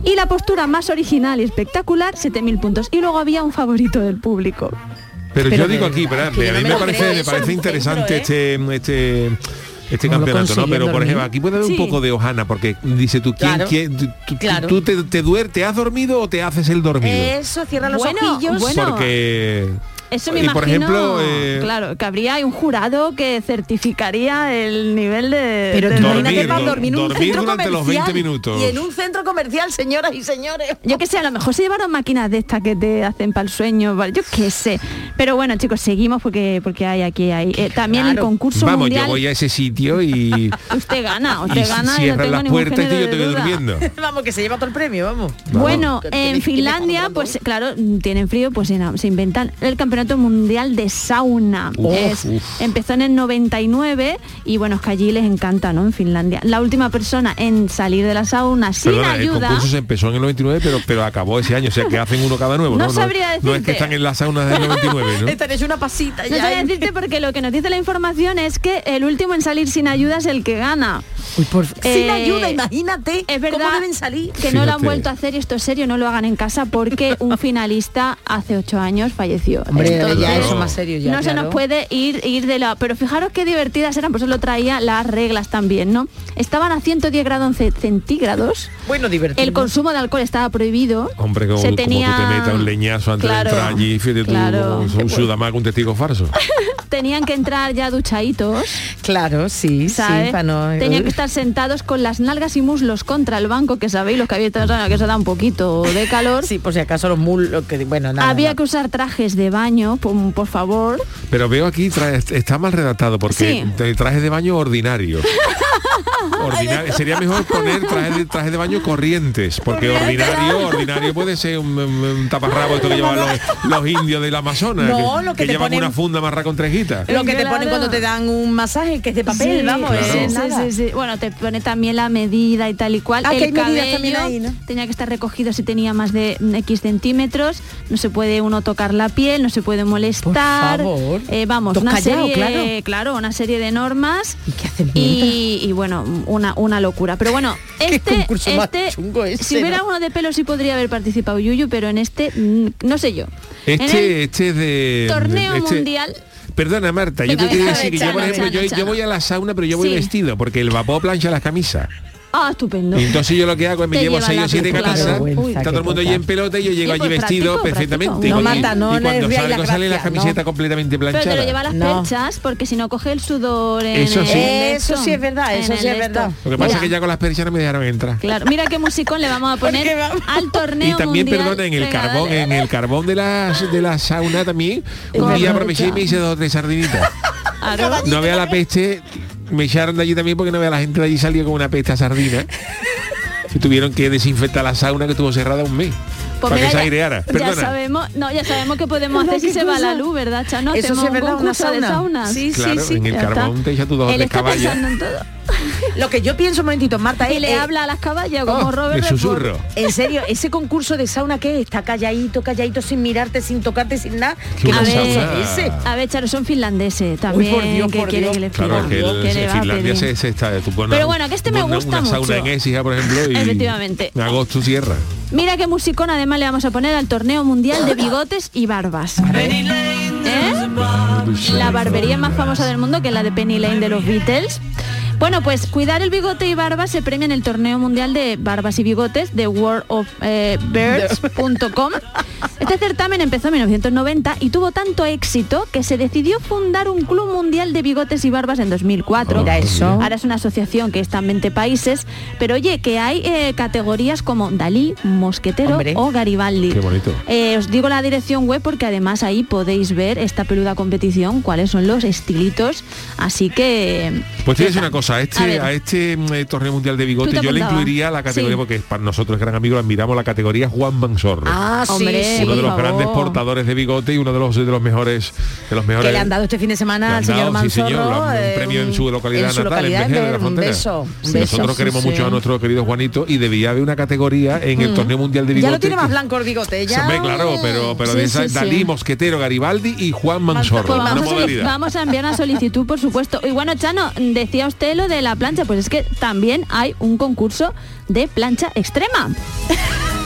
F: Y la postura más original y espectacular, 7.000 puntos. Y luego había un favorito del público.
B: Pero,
E: Pero
B: yo digo aquí,
E: yo
B: a mí
E: me
B: parece,
E: creo,
B: me parece interesante
E: centro,
B: este, este, este
E: ¿Cómo lo
B: campeonato, ¿no? Pero por ejemplo, aquí puede haber
F: Sí.
B: un poco de hojana, porque dice tú, ¿quién,
E: Claro.
B: quién- tú, tú-
E: Claro.
B: tú te, te duer- te has dormido o te haces el dormido?
E: Eso, cierra los
F: Bueno,
E: ojillos.
F: bueno.
B: porque
F: Eso me
B: y por
F: imagino,
B: ejemplo, eh,
F: claro, que habría un jurado que certificaría el nivel de...
E: Pero
F: de-
B: Dormir,
E: imagínate para
B: dor-
E: dormir en un
B: dormir
E: centro
B: durante los
E: comercial
B: 20 minutos.
E: Y en un centro comercial, señoras y señores.
F: Yo qué sé, a lo mejor se llevaron máquinas de estas que te hacen para el sueño, yo qué sé. Pero bueno, chicos, seguimos porque porque hay aquí hay. eh, también el concurso
B: vamos,
F: mundial.
B: yo voy a ese sitio y, [laughs]
F: Usted gana,
B: y
F: usted gana y no tengo
B: las
F: ningún
B: puertas y yo
F: duda.
B: durmiendo. [laughs]
E: Vamos, que se lleva todo el premio, vamos.
F: Bueno,
E: Que tiene-
F: en Finlandia, pues claro, tienen frío, pues se se inventan el campeonato mundial de sauna.
B: Uf,
F: Es-
B: uf.
F: Empezó en el 99 y bueno, es que allí les encanta, ¿no? En Finlandia. La última persona en salir de la sauna sin
B: Perdona, el
F: ayuda.
B: concurso se empezó en el 99, pero, pero acabó ese año, o sea que hacen uno cada nuevo,
F: No
B: ¿no?
F: sabría
B: no es
F: decirte.
B: que están en las saunas del 99, ¿no? [laughs]
E: Esta es una pasita
F: No
E: ya.
F: sabría
E: ¿eh?
F: decirte porque lo que nos dice la información es que el último en salir sin ayuda es el que gana.
E: Uy, por- Sin
F: Eh,
E: ayuda, imagínate
F: Es verdad
E: cómo deben salir.
F: que no lo han vuelto a hacer y esto es serio, no lo hagan en casa porque un [laughs] finalista hace ocho años falleció.
E: Hombre,
F: Entonces,
E: ya
B: Claro.
E: eso más serio ya.
F: no se nos puede ir, ir de la... Pero fijaros qué divertidas eran, por eso lo traía las reglas también, ¿no? Estaban a 110 grados ce- centígrados,
E: Bueno, divertido.
F: el consumo de alcohol estaba prohibido.
B: Hombre, como,
F: se
B: como
F: tenía...
B: tú te metas un leñazo antes
F: Claro,
B: de entrar allí, fíjate tú,
F: claro.
B: como un sudamaco, un testigo falso. [laughs]
F: Tenían que entrar ya duchaditos.
E: Claro, sí,
F: ¿sabes?
E: sí, para no...
F: Tenían que estar sentados con las nalgas y muslos contra el banco, que sabéis, los que habéis estado que eso da un poquito de calor.
E: Sí, por si acaso los muslos, que bueno, nada.
F: Había
E: nada.
F: que usar trajes de baño, por, por favor.
B: Pero veo aquí, trae- está mal redactado porque
F: Sí.
B: trajes de baño ordinario. [laughs] Ordinario- Sería mejor poner trajes de, trajes de baño corrientes, porque ordinario, ordinario puede ser un, un- un taparrabo esto que llevan los, los indios del Amazonas,
E: No,
B: que,
E: lo que
B: que
E: te
B: llevan
E: ponen-
B: una funda marra con trejitas.
E: Lo que te
F: Claro.
E: ponen cuando te dan un masaje, que es de papel,
F: Sí,
E: vamos,
B: Claro.
F: sí,
E: nada.
F: sí, sí. Bueno, te pone también la medida y tal y cual.
E: Ah, que
F: el cabello
E: también ahí, ¿no?
F: tenía que estar recogido si tenía más de X centímetros. No se puede uno tocar la piel, no se puede molestar.
E: favor.
F: Eh, vamos, una
E: callado,
F: serie,
E: claro.
F: una serie de normas.
E: ¿Y qué hacen
F: Y, y, bueno, una, una locura. Pero bueno, [laughs]
E: Qué
F: este, este
E: chungo ese,
F: si hubiera
E: ¿no?
F: uno de pelo sí podría haber participado Yuyu, pero en este, mm, no sé yo. En el
B: Este, este es de...
F: torneo
B: este-
F: mundial.
B: Perdona Marta, yo te
F: venga,
B: decir que yo, por
F: Chano,
B: ejemplo, yo,
F: Chano,
B: yo
F: Chano.
B: voy a la sauna, pero yo voy
F: Sí.
B: vestido, porque el vapor plancha las camisas.
F: Ah, estupendo.
B: Y entonces yo lo que hago es me
F: Te
B: llevo
F: lleva
B: seis
F: la
B: o siete
F: claro.
B: camisas,
F: Uy,
B: está todo el mundo allí en pelota y yo llego
F: Sí,
B: allí vestido
F: práctico,
B: perfectamente.
E: No, Marta, no
B: y cuando salgo sale la camiseta
E: no.
B: completamente
F: Pero te
B: planchada.
F: lo lleva las
E: No.
F: perchas porque si no coge el sudor en
B: Eso sí.
F: el
E: Eso sí es verdad,
F: en
E: eso sí es verdad.
B: Lo que pasa
F: Mira,
B: es que ya con las perchas no me dejaron entrar.
F: Claro, mira qué musicón le vamos a poner al torneo
B: Y también, perdona, en el carbón, en el carbón de la, de la sauna también, un día aproveché y me hice dos o tres sardinitas. No vea la peste, me echaron de allí también porque no vea la gente de allí salió con una peste a sardina. [laughs] Y tuvieron que desinfectar la sauna que estuvo cerrada un mes.
F: Pues
B: para
F: mira,
B: que se
F: ya-
B: aireara.
F: Ya
B: Perdona.
F: sabemos, no, ya sabemos qué podemos hacer si
E: ¿Qué
F: se va la luz, ¿verdad, Chano?
E: Eso verdad,
F: un
E: una
F: de
E: sauna. Sí,
B: Claro,
E: sí, sí.
B: en el
F: ya
B: carbón
F: está.
B: te echa tus dos o
F: Él en.
E: Lo que yo pienso, un momentito, Marta,
F: Y le
E: eh,
F: habla a las caballas como
B: Oh,
F: Robert Redford.
B: susurro.
E: en serio, ese concurso de sauna que está calladito, calladito, sin mirarte, sin tocarte, sin nada.
B: Que
E: ¿Qué
B: una
F: A ver,
B: sauna-
E: ese?
F: a ver, Charo, son finlandeses también,
E: por Dios,
F: que
E: por
F: quiere
E: Dios.
F: que le
B: Claro, que el,
F: ¿Qué le
B: en Finlandia se, se está tú pones
F: Pero bueno, que este me gusta
B: una sauna
F: mucho.
B: en Écija, por ejemplo, y
F: Efectivamente.
B: en agosto cierra.
F: Mira qué musicón además le vamos a poner al torneo mundial de bigotes y barbas. ¿Eh? La barbería más famosa del mundo, que es la de Penny Lane de los Beatles. Bueno, pues cuidar el bigote y barba se premia en el torneo mundial de barbas y bigotes de worldofbirds.com. [laughs] Este certamen empezó en 1990 y tuvo tanto éxito que se decidió fundar un club mundial de bigotes y barbas en 2004.
E: Mira eso.
F: Ahora es una asociación que está en 20 países, pero oye, que hay eh, categorías como Dalí, Mosquetero
E: Hombre.
F: o Garibaldi.
B: Qué bonito.
F: Eh, os digo la dirección web porque además ahí podéis ver esta peluda competición, cuáles son los estilitos. Así que...
B: Pues tienes una cosa, A este,
F: ver.
B: a este mm, eh, torneo mundial de bigote
F: Tú te
B: yo le incluiría la categoría,
F: Sí.
B: porque para nosotros gran amigos admiramos la categoría Juan Mansorro.
E: Ah, sí,
F: Hombre,
E: sí.
B: Uno de los grandes portadores de bigote y uno de los de los mejores de los mejores
E: Que le han dado este fin de semana al señor
B: dado, sí, señor,
E: Manzorro.
B: un
E: eh,
B: premio en su localidad
E: en su
B: natal,
E: localidad,
B: en Vejer de la
E: un beso, un
B: Sí,
E: beso.
B: nosotros queremos
E: sí,
B: mucho a nuestro querido Juanito y debía haber una categoría en el torneo mundial de bigote.
E: Ya lo tiene más blanco el bigote, ya.
B: Hombre, claro, pero, pero
F: Sí,
B: de esa. Dalí, Mosquetero, Garibaldi y Juan Mansorro.
F: Pues a, vamos a enviar una solicitud, por supuesto. Y bueno, Chano, decía usted lo de la plancha, pues es que también hay un concurso de plancha extrema.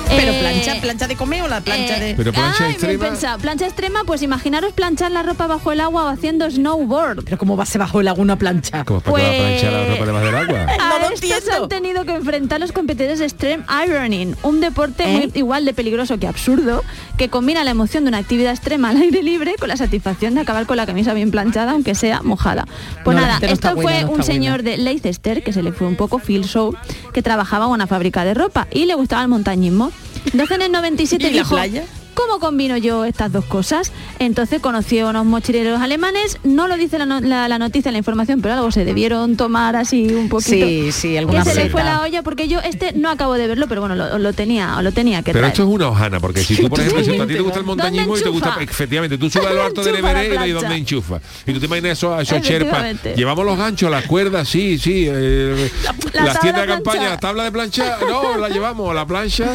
E: Pero
F: Eh,
E: plancha, plancha de comer o la plancha
F: eh,
E: de...
B: Pero plancha
F: ay,
B: extrema.
F: bien pensado. Plancha extrema, pues imaginaros planchar la ropa bajo el agua o haciendo snowboard.
E: Pero cómo va se bajo el agua una plancha.
B: ¿Cómo para que va a planchar la
F: Pues-
B: ropa debajo del agua? [laughs]
F: A
E: No lo
F: esto se
E: entiendo.
F: han tenido que enfrentar los competidores de Extreme Ironing, un deporte
E: ¿Eh?
F: muy igual de peligroso que absurdo, que combina la emoción de una actividad extrema al aire libre con la satisfacción de acabar con la camisa bien planchada, aunque sea mojada. Pues
E: No,
F: nada,
E: no
F: esto
E: buena,
F: fue
E: no
F: un señor de Leicester, que se le fue un poco Phil Show, que trabajaba en una fábrica de ropa y le gustaba el montañismo. Entonces en el 97
E: ¿Y la
F: dijo,
E: playa?
F: ¿Cómo combino yo estas dos cosas? Entonces conoció a unos mochileros alemanes, no lo dice la, no- la- la noticia, la información, pero algo se debieron tomar así un poquito.
E: Sí, sí, alguna
F: Que se le
E: receta.
F: fue la olla porque yo este no acabo de verlo, pero bueno, lo, lo tenía, lo tenía que
B: Pero
F: traer.
B: esto es una hojana, porque si tú, por [laughs] ejemplo, si a ti te gusta el
F: ¿Dónde
B: montañismo y te gusta, efectivamente, tú subes a lo alto del
F: la
B: Everest y donde enchufa. Y tú te imaginas eso, a esos cherpas. Llevamos los ganchos, las cuerdas, sí, sí. eh,
F: la
B: las tiendas de campaña,
F: plancha.
B: la tabla de plancha, no, la llevamos, la plancha,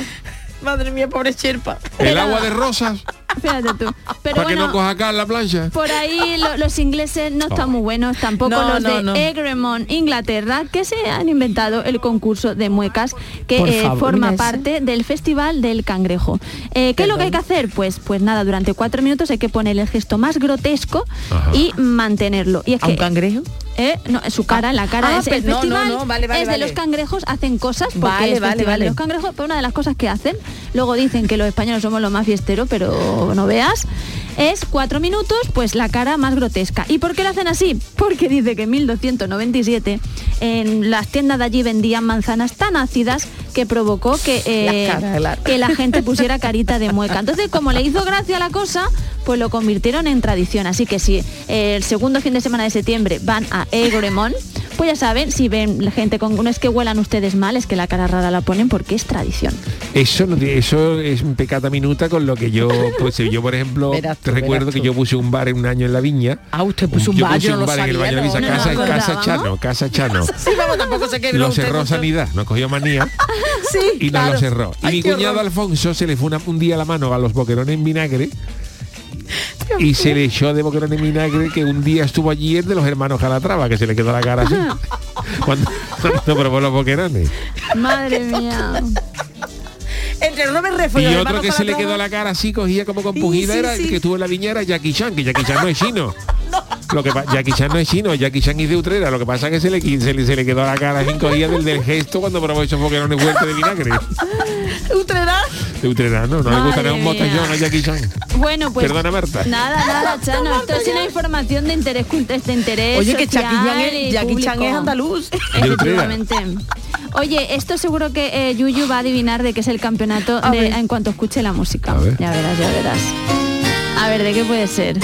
E: Madre mía, pobre Sherpa.
B: el agua de rosas,
F: Fíjate tú. Pero
B: para que
F: bueno,
B: no coja acá en la plancha.
F: Por ahí lo- los ingleses no están muy buenos, tampoco
E: No,
F: los
E: no,
F: de
E: no.
F: Egremont, Inglaterra, que se han inventado el concurso de muecas que eh,
E: favor,
F: forma parte del Festival del Cangrejo. Eh, ¿Qué es lo que hay que hacer? Pues, pues nada, durante cuatro minutos hay que poner el gesto más grotesco
B: Ajá.
F: y mantenerlo. Y es
E: ¿A un
F: que
E: cangrejo?
F: eh, no, su cara, la cara
E: Ah,
F: es el
E: no,
F: festival
E: no, no, vale, vale,
F: es de
E: vale.
F: los cangrejos hacen cosas porque
E: Vale,
F: es
E: vale,
F: festival
E: vale.
F: de los cangrejos pero una de las cosas que hacen luego dicen que los españoles somos los más fiesteros pero no veas es cuatro minutos, pues la cara más grotesca. ¿Y por qué lo hacen así? Porque dice que en 1297 en las tiendas de allí vendían manzanas tan ácidas que provocó que, eh,
E: La cara, claro.
F: que la gente [laughs] pusiera carita de mueca. Entonces, como le hizo gracia la cosa, pues lo convirtieron en tradición. Así que si eh, el segundo fin de semana de septiembre van a Egremont, pues ya saben, si ven la gente con... No es que huelan ustedes mal, es que la cara rara la ponen porque es tradición.
B: Eso, no tiene- eso es un pecata minuta con lo que yo, pues yo por ejemplo, [laughs]
E: Verás
B: te
E: tú,
B: recuerdo
E: verás
B: que yo puse un bar en un año en la viña.
E: Ah, usted puso un
B: yo
E: bar,
B: puse
E: yo no
B: un
E: lo
B: bar en el baño de la
E: no,
B: casa,
E: no,
B: casa
E: no,
B: Chano, casa Chano. [laughs]
E: Sí, vamos, tampoco se quedó
B: Lo
E: usted
B: cerró
E: mucho.
B: Sanidad, nos cogió manía
E: Sí,
B: y nos
E: claro.
B: lo cerró. Y
E: Ay,
B: mi
E: qué
B: cuñado
E: horror.
B: Alfonso se le fue una- un día la mano a los boquerones en vinagre y se le echó de boquerones en vinagre que un día estuvo allí el de los hermanos Calatrava, que se le quedó la cara así. [laughs] cuando, cuando probó los boquerones.
F: Madre mía.
E: Entre no me refo
B: Y
E: los
B: otro que se le quedó la cara así, cogía como compugida,
E: Sí, sí,
B: era
E: sí.
B: el que tuvo en la viña era Jackie Chan, que Jackie Chan no es chino. Lo que Jackie Chan no es chino, Jackie Chan es de Utrera, lo que pasa es que se le, se le, se le quedó la cara así cogida del, del gesto cuando probó esos boquerones fuertes de vinagre.
E: Utrera.
B: De Utrera, no, no le gusta
F: Madre
B: nada un botellón a Jackie Chan.
F: Bueno, pues...
B: Perdona, Marta.
F: Nada, nada, Chano. Esto es una información de interés, de interés
E: Oye, que
F: social
E: Jackie Chan es- Jackie Chan es andaluz. [laughs]
B: De Utrera.
F: Efectivamente. Oye, esto seguro que eh, Yuyu va a adivinar de qué es el campeonato de- en cuanto escuche la música. Ya verás, ya verás. A ver, ¿de qué puede ser?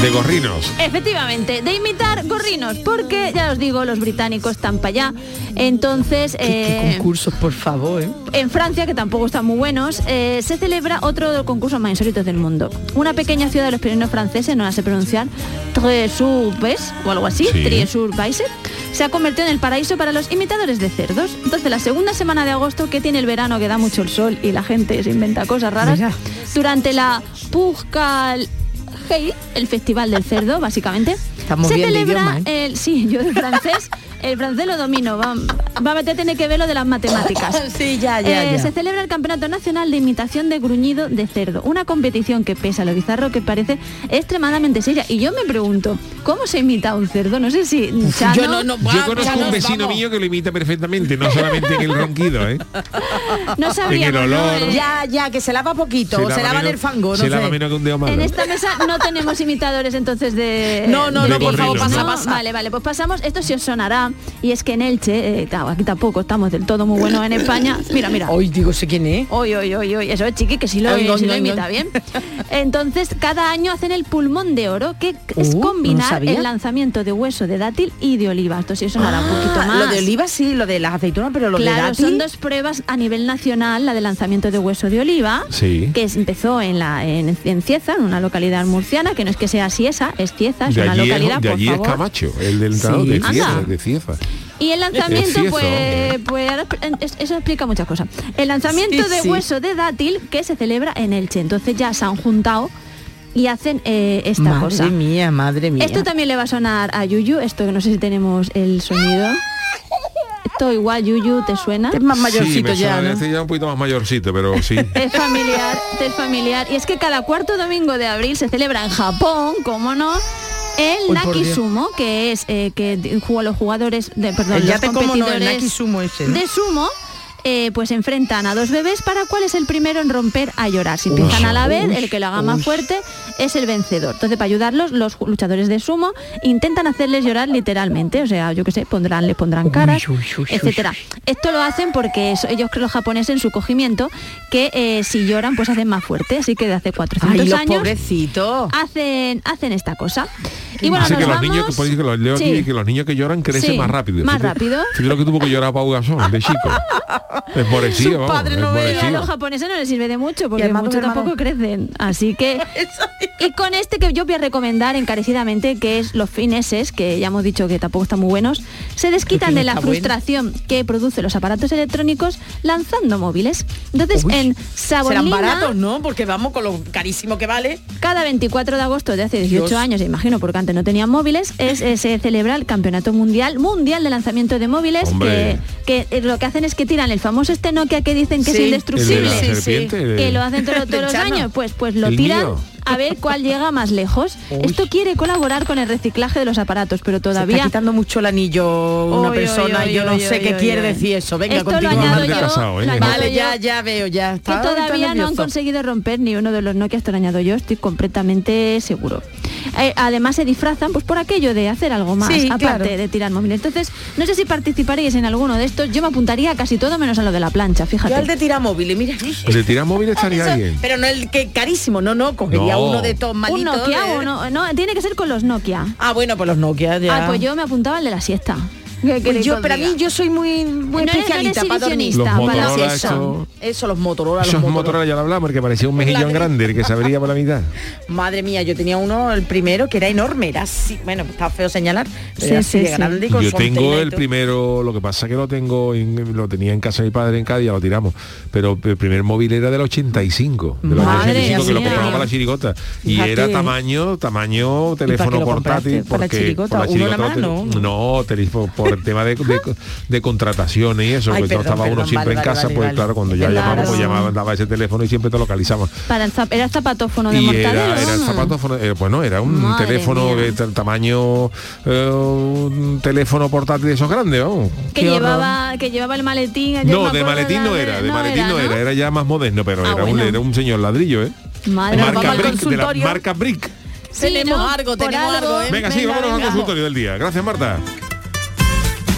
B: De gorrinos.
F: Efectivamente, de imitar gorrinos, porque ya os digo, los británicos están para allá. Entonces, eh,
E: Concursos, por favor, ¿eh?
F: en Francia, que tampoco están muy buenos, eh, se celebra otro de los concursos más insólitos del mundo. Una pequeña ciudad de los Pirineos franceses, no la sé pronunciar, Tres-sur-Bes o algo así,
B: Sí.
F: Se ha convertido en el paraíso para los imitadores de cerdos. Entonces, la segunda semana de agosto, que tiene el verano, que da mucho el sol y la gente se inventa cosas raras,
E: Mira.
F: durante la Pujcal Hey, el festival del cerdo, básicamente.
E: Estamos
F: se celebra
E: idioma,
F: el sí, yo francés, el francés lo domino, va, va a tener que ver lo de las matemáticas. [laughs]
E: Sí, ya, ya,
F: Eh,
E: ya.
F: Se celebra el Campeonato Nacional de Imitación de Gruñido de Cerdo, una competición que pese a lo bizarro que parece extremadamente seria. Y yo me pregunto, ¿cómo se imita un cerdo? No sé si Chano-
E: Yo no, no,
B: Yo
E: va,
B: conozco
E: Chano,
B: un vecino
E: vamos.
B: mío que lo imita perfectamente, no solamente en el ronquido, ¿eh? [laughs]
F: no
B: el olor.
F: Eh,
E: Ya, ya, que se lava poquito, o se lava en el fango, no
B: se lava menos que un dedo malo.
F: En esta mesa no tenemos imitadores entonces de... [laughs]
E: No, no,
B: De
E: no, por favor, pasa,
B: ¿no?
E: pasa.
F: Vale, vale, pues pasamos. Esto sí os sonará. Y es que en Elche, eh, claro, aquí tampoco estamos del todo muy buenos en España. Mira, mira.
E: Hoy digo, sé quién es.
F: Hoy, hoy, hoy, hoy. Eso es chiqui, que sí lo,
E: Oigo,
F: sí lo
E: oigo,
F: imita bien. Entonces, cada año hacen el pulmón de oro, que es
E: Uh, no
F: combinar el lanzamiento de hueso de dátil y de oliva. Esto sí os sonará un poquito
E: Ah,
F: más.
E: Lo de oliva sí, lo de las aceitunas, pero lo de
F: Claro,
E: dátil...
F: son dos pruebas a nivel nacional, la de lanzamiento de hueso de oliva,
B: Sí.
F: que es- empezó en, la, en, en Cieza, en una localidad murciana, que no es que sea Ciesa, es Cieza, es
B: De
F: una
B: allí,
F: localidad,
B: es, de
F: por
B: allí es. Camacho, el del entrenador
E: Sí.
B: de Cieza, de Cieza.
F: Y el lanzamiento, pues, pues eso explica muchas cosas. El lanzamiento
E: Sí,
F: de
E: sí.
F: hueso de dátil que se celebra en Elche. Entonces ya se han juntado y hacen eh, esta
E: madre
F: cosa.
E: mía, madre mía.
F: Esto también le va a sonar a Yuyu, esto que no sé si tenemos el sonido. Esto igual, Yuyu, ¿te suena?
E: es más
B: sí,
E: mayorcito
B: me
E: ya,
B: suena,
E: ¿no?
B: este ya un poquito más mayorcito, pero sí. [laughs]
F: Es familiar, es familiar. Y es que cada cuarto domingo de abril se celebra en Japón, como no, el
E: Uy.
F: Nakisumo, que es eh, que los jugadores de perdón,
E: El
F: los
E: como no, el
F: competidores
E: Naki Sumo ese, ¿no?
F: de sumo. eh, pues enfrentan a dos bebés para cuál es el primero en romper a llorar. Si empiezan a la vez,
E: Uy,
F: el que lo haga más
E: uy.
F: fuerte es el vencedor. Entonces, para ayudarlos, los luchadores de sumo intentan hacerles llorar literalmente. O sea, yo qué sé, pondrán, les pondrán caras,
E: uy, uy, uy,
F: etcétera. Esto lo hacen porque eso- ellos creen los japoneses en su cogimiento que eh, si lloran pues hacen más fuerte. Así que de hace 400
E: Ay, los
F: años
E: pobrecitos.
F: hacen, hacen esta cosa. Y bueno, nos
B: que los
F: vamos...
B: niños, que, que los, leo
F: Sí.
B: aquí, que los niños que lloran crecen
F: Sí,
B: más rápido.
F: más
B: Fíjate-
F: rápido.
B: Fíjate lo que tuvo que llorar Pau Gasol de chico. [laughs] Es
E: Su padre no
F: Y a los japoneses no les sirve de mucho porque muchos tampoco crecen. Así que... [laughs] y con este que yo voy a recomendar encarecidamente, que es los fineses, que ya hemos dicho que tampoco están muy buenos, se desquitan de la
E: bueno.
F: frustración que produce los aparatos electrónicos lanzando móviles. Entonces,
E: Uy,
F: en
E: Serán
F: Saborlina,
E: baratos, ¿no? Porque vamos con lo carísimo que vale.
F: cada 24 de agosto de hace 18
E: Dios.
F: años, imagino, porque antes no tenían móviles, es, eh, se celebra el Campeonato Mundial Mundial de Lanzamiento de Móviles, que, que, eh, lo que hacen es que tiran el famoso este Nokia que dicen que
E: Sí.
F: es indestructible.
E: Sí, sí.
F: que lo hacen todos, [laughs] los años, pues, pues lo tiran
B: mío.
F: A ver cuál llega más lejos. Esto quiere colaborar con el reciclaje de los aparatos, pero
E: Se
F: todavía...
E: está quitando mucho el anillo una
F: Oy,
E: persona
F: oy,
E: y yo no
F: oy,
E: sé
F: oy,
E: qué
F: oy,
E: quiere
F: oy.
E: decir eso. Venga,
F: Esto lo
E: continúa.
F: añado yo,
B: casado, ¿eh?
E: Vale, ya, ya veo, ya.
F: que
E: Está-
F: todavía no han conseguido romper ni uno de los Nokia, esto lo añado yo, estoy completamente seguro. Eh, además se disfrazan pues por aquello de hacer algo más,
E: Sí,
F: aparte
E: claro.
F: de tirar móviles. Entonces, no sé si participaréis en alguno de estos, yo me apuntaría a casi todo menos a lo de la plancha, fíjate.
E: Yo el de tirar móviles, mira.
B: El de tirar móvil estaría
E: Eso-
B: bien.
E: pero no el que carísimo, no, no, cogería
B: No.
E: uno de estos
F: Un
E: malitos.
F: Nokia,
E: de-
F: uno, no, tiene que ser con los Nokia.
E: Ah, bueno, pues los Nokia ya.
F: Ah, pues yo me apuntaba al de la siesta. ¿Qué
E: Pues yo,
F: os
E: pero a
F: diga?
E: mí yo soy muy, muy
F: No eres- no
E: para dormir.
B: Los
F: para-
B: Motorola,
E: eso,
B: eso-
E: eso, los Motorola, los
B: Esos
E: Motorola.
B: Motorola ya lo hablamos, que parecía un mejillón grande, el que se abría por la mitad. [laughs]
E: Madre mía, yo tenía uno, el primero, que era enorme, era así, bueno, está feo señalar, pero
F: Sí,
E: era así
F: sí,
E: de
F: sí.
E: grande con
B: Yo tengo el primero, lo que pasa que lo tengo, en- lo tenía en casa de mi padre en Cádiz, ya lo tiramos, pero el primer móvil era del 85, del año
E: Madre
B: 85 que lo compramos para la chirigota y
E: Fíjate.
B: era tamaño, tamaño teléfono portátil,
E: compraste? ¿Para la
B: porque
E: chirigota?
B: te- no, teléfono por el tema de, de, de contrataciones y eso,
E: Ay,
B: pues no
E: perdón,
B: estaba uno
E: perdón,
B: siempre
E: vale,
B: en casa,
E: vale,
B: pues
E: vale.
B: claro, cuando ya
F: Claro.
B: llamamos, pues llamaba, daba ese teléfono y siempre te localizamos.
F: Para el zap- era el zapatófono de
B: Y
F: mortadelo.
B: era, era el zapatófono, eh, bueno, era un
F: Madre
B: teléfono
F: mía.
B: de tamaño, eh, un teléfono portátil de esos grandes, vamos.
F: que
E: Qué horror.
F: llevaba que llevaba el maletín.
B: No, de maletín no era, de maletín no era, era ya más moderno, pero
F: Ah,
B: era, un,
F: bueno.
B: era un señor ladrillo, ¿eh?
F: Madre
B: marca Brick, de la marca Brick.
F: Sí,
E: tenemos
F: ¿no?
E: algo, tenemos algo, ¿eh?
B: Venga, sí,
F: Venga,
B: vámonos al consultorio del día. Gracias, Marta.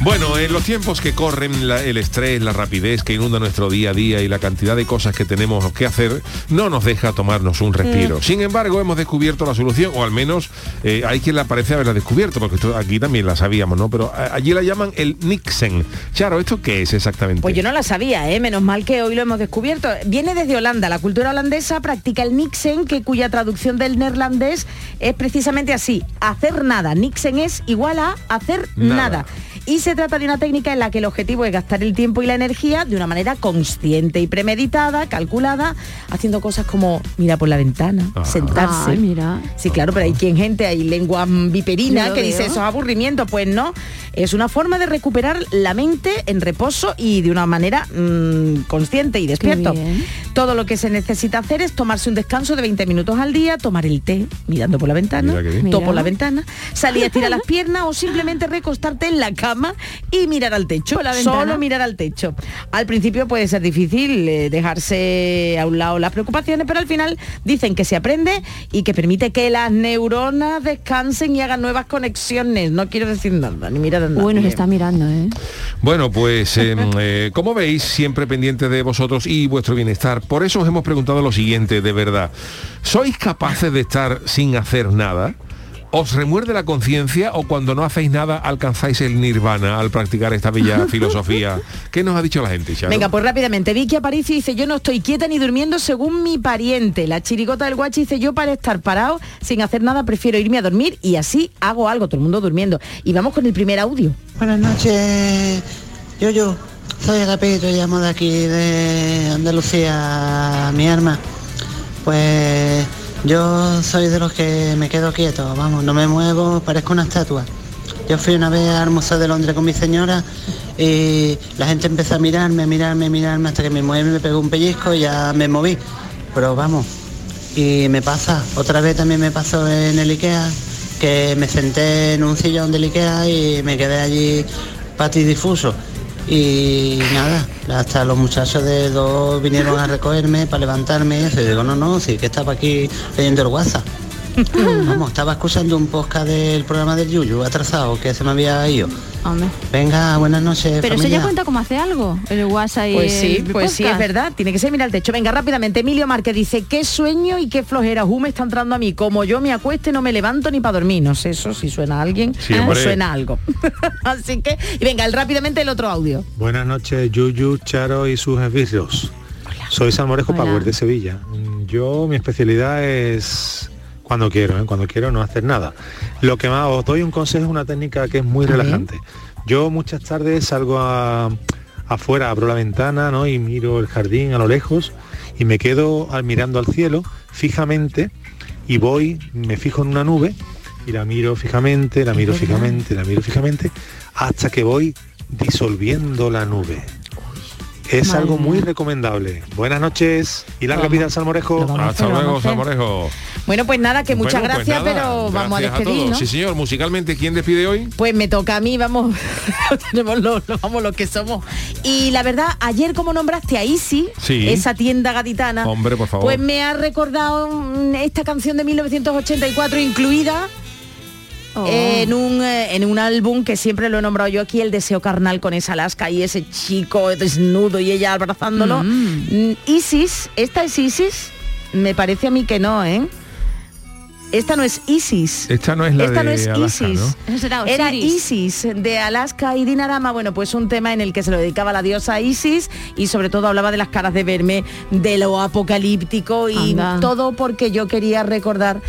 B: Bueno, en los tiempos que corren, la- el estrés, la rapidez que inunda nuestro día a día y la cantidad de cosas que tenemos que hacer, no nos deja tomarnos un respiro. Sin embargo, hemos descubierto la solución, o al menos eh, hay quien la parece haberla descubierto, porque esto aquí también la sabíamos, ¿no? Pero a- allí la llaman el Nixen. Charo, ¿esto qué es exactamente?
E: Pues yo no la sabía, ¿eh? menos mal que hoy lo hemos descubierto. Viene desde Holanda. La cultura holandesa practica el Nixen, que cuya traducción del neerlandés es precisamente así. Hacer nada. Nixen es igual a hacer
B: Nada.
E: nada. Y se trata de una técnica en la que el objetivo es gastar el tiempo y la energía de una manera consciente y premeditada, calculada, haciendo cosas como mirar por la ventana,
B: Ah.
E: sentarse.
F: Ay, mira.
E: Sí, claro, pero hay quien gente, hay lengua viperina que dice
F: veo.
E: eso es aburrimiento. Pues no, es una forma de recuperar la mente en reposo y de una manera mm, consciente y despierto. Todo lo que se necesita hacer es tomarse un descanso de 20 minutos al día, tomar el té mirando por la ventana, por la ventana, salir a estirar las piernas o simplemente recostarte en la cama y mirar al techo.
F: La ventana.
E: Solo mirar al techo. Al principio puede ser difícil eh, dejarse a un lado las preocupaciones, pero al final dicen que se aprende y que permite que las neuronas descansen y hagan nuevas conexiones. No quiero decir nada, ni mirar a nadie.
F: Bueno, se está mirando, ¿eh?
B: Bueno, pues eh, [laughs] eh, como veis, siempre pendiente de vosotros y vuestro bienestar. Por eso os hemos preguntado lo siguiente, de verdad. ¿Sois capaces de estar sin hacer nada? ¿Os remuerde la conciencia o cuando no hacéis nada alcanzáis el nirvana al practicar esta bella [laughs] filosofía? ¿Qué nos ha dicho la gente, Charo?
E: Venga, pues rápidamente. Vicky Aparicio dice, yo no estoy quieta ni durmiendo según mi pariente. La chirigota del guachi dice, yo para estar parado sin hacer nada prefiero irme a dormir y así hago algo, todo el mundo durmiendo. Y vamos con el primer audio.
L: Buenas noches, yo yo soy Agapito, llamo de aquí de Andalucía, mi arma. Pues yo soy de los que me quedo quieto, vamos, no me muevo, parezco una estatua. Yo fui una vez al Museo de Londres con mi señora y la gente empezó a mirarme, a mirarme, a mirarme hasta que mi mujer me pegó un pellizco y ya me moví. Pero vamos, y me pasa, otra vez también me pasó en el Ikea, que me senté en un sillón del Ikea y me quedé allí patidifuso. Y nada, hasta los muchachos de dos vinieron a recogerme para levantarme y digo, no, no, sí que estaba aquí leyendo el WhatsApp. [laughs] Vamos, estaba escuchando un podcast del programa del Yuyu, atrasado, que se me había ido.
F: Hombre.
L: Venga, buenas noches.
F: Pero eso
L: familia.
F: ya cuenta como hace algo, el WhatsApp y
E: Pues sí,
F: el
E: pues sí, es verdad. Tiene que ser mirar al techo. Venga, rápidamente. Emilio Márquez dice, qué sueño y qué flojera. Me está entrando a mí. Como yo me acueste, no me levanto ni para dormir. No sé eso, si suena a alguien
B: Sí,
E: o
B: hombre.
E: suena a algo. [laughs] Así que, y venga, el, rápidamente el otro audio.
M: Buenas noches, Yuyu, Charo y sus esbirros. Soy Salmorejo
F: Hola.
M: Power de Sevilla. Yo, mi especialidad es cuando quiero, ¿eh? cuando quiero no hacer nada. Lo que más os doy un consejo es una técnica que es muy relajante. Yo muchas tardes salgo a- afuera, abro la ventana ¿no? y miro el jardín a lo lejos y me quedo mirando al cielo fijamente y voy, me fijo en una nube y la miro fijamente, la miro fijamente, la miro fijamente, hasta que voy disolviendo la nube. Es
E: Madre
M: algo muy recomendable. Buenas noches y larga
E: Vamos.
M: vida al salmorejo.
E: A
B: Hasta
E: hacer,
B: luego,
E: a.
B: Salmorejo.
E: Bueno, pues nada, que muchas
B: Bueno, pues
E: gracias,
B: nada,
E: pero vamos a despedir. ¿no?
B: Sí, señor. Musicalmente, ¿quién despide hoy?
E: Pues me toca a mí, vamos, [laughs] tenemos lo, lo- vamos lo que somos. Y la verdad, ayer como nombraste a Easy,
B: Sí.
E: esa tienda gaditana,
B: Hombre, por favor.
E: pues me ha recordado mm, esta canción de 1984 incluida
F: Oh.
E: en un eh, en un álbum que siempre lo he nombrado yo aquí, El Deseo Carnal con esa Alaska y ese chico desnudo y ella abrazándolo. Mm, Isis, esta es Isis, me parece a mí que no, ¿eh? Esta no es Isis.
B: Esta no es la
E: Esta
B: de
E: no es
B: Alaska,
E: Isis.
B: ¿no?
E: Era. Isis de Alaska y Dinarama, bueno, pues un tema en el que se lo dedicaba la diosa Isis y sobre todo hablaba de las caras de verme, de lo apocalíptico y
F: Anda.
E: todo porque yo quería recordar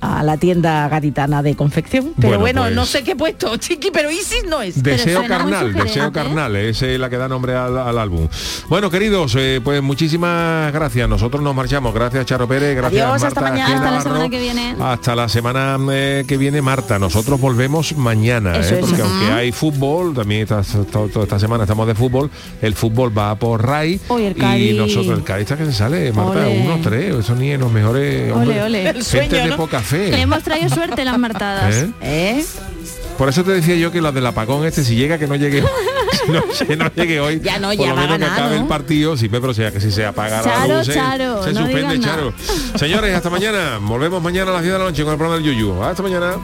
E: a la tienda gaditana de confección. Pero
B: Bueno,
E: bueno,
B: pues-
E: no sé qué he puesto, [laughs] chiqui, pero Isis no es.
B: Deseo carnal, deseo
F: ¿eh?
B: carnal, esa es la que da nombre al, al álbum. Bueno, queridos, eh, pues muchísimas gracias. Nosotros nos marchamos. Gracias, Charo Pérez. Gracias,
E: Adiós,
B: Marta.
E: hasta mañana.
F: Hasta la semana que viene.
B: Hasta la semana eh, que viene, Marta. Nosotros volvemos mañana, eh, porque aunque hay fútbol, también esta, to- toda esta semana estamos de fútbol, el fútbol va por RAI
F: Hoy el
B: y nosotros, el Cádiz está que se sale, Marta,
F: Ole.
B: uno, tres, eso ni en los mejores...
F: ole.
E: El sueño,
B: Gente de poca
F: le hemos traído suerte las martadas.
B: ¿Eh?
E: ¿Eh?
B: Por eso te decía yo que la del apagón este, si llega que no llegue [laughs] [laughs] no, que no llegue hoy.
E: Ya no, ya
B: por
E: lo
B: menos que acabe el partido, sí, pero sea que si se apaga
F: Charo,
B: la
F: eh,
B: suspende, Charo. [laughs] Señores, hasta mañana. Volvemos mañana a las 10 de la noche con el programa del Yuyu. Hasta mañana.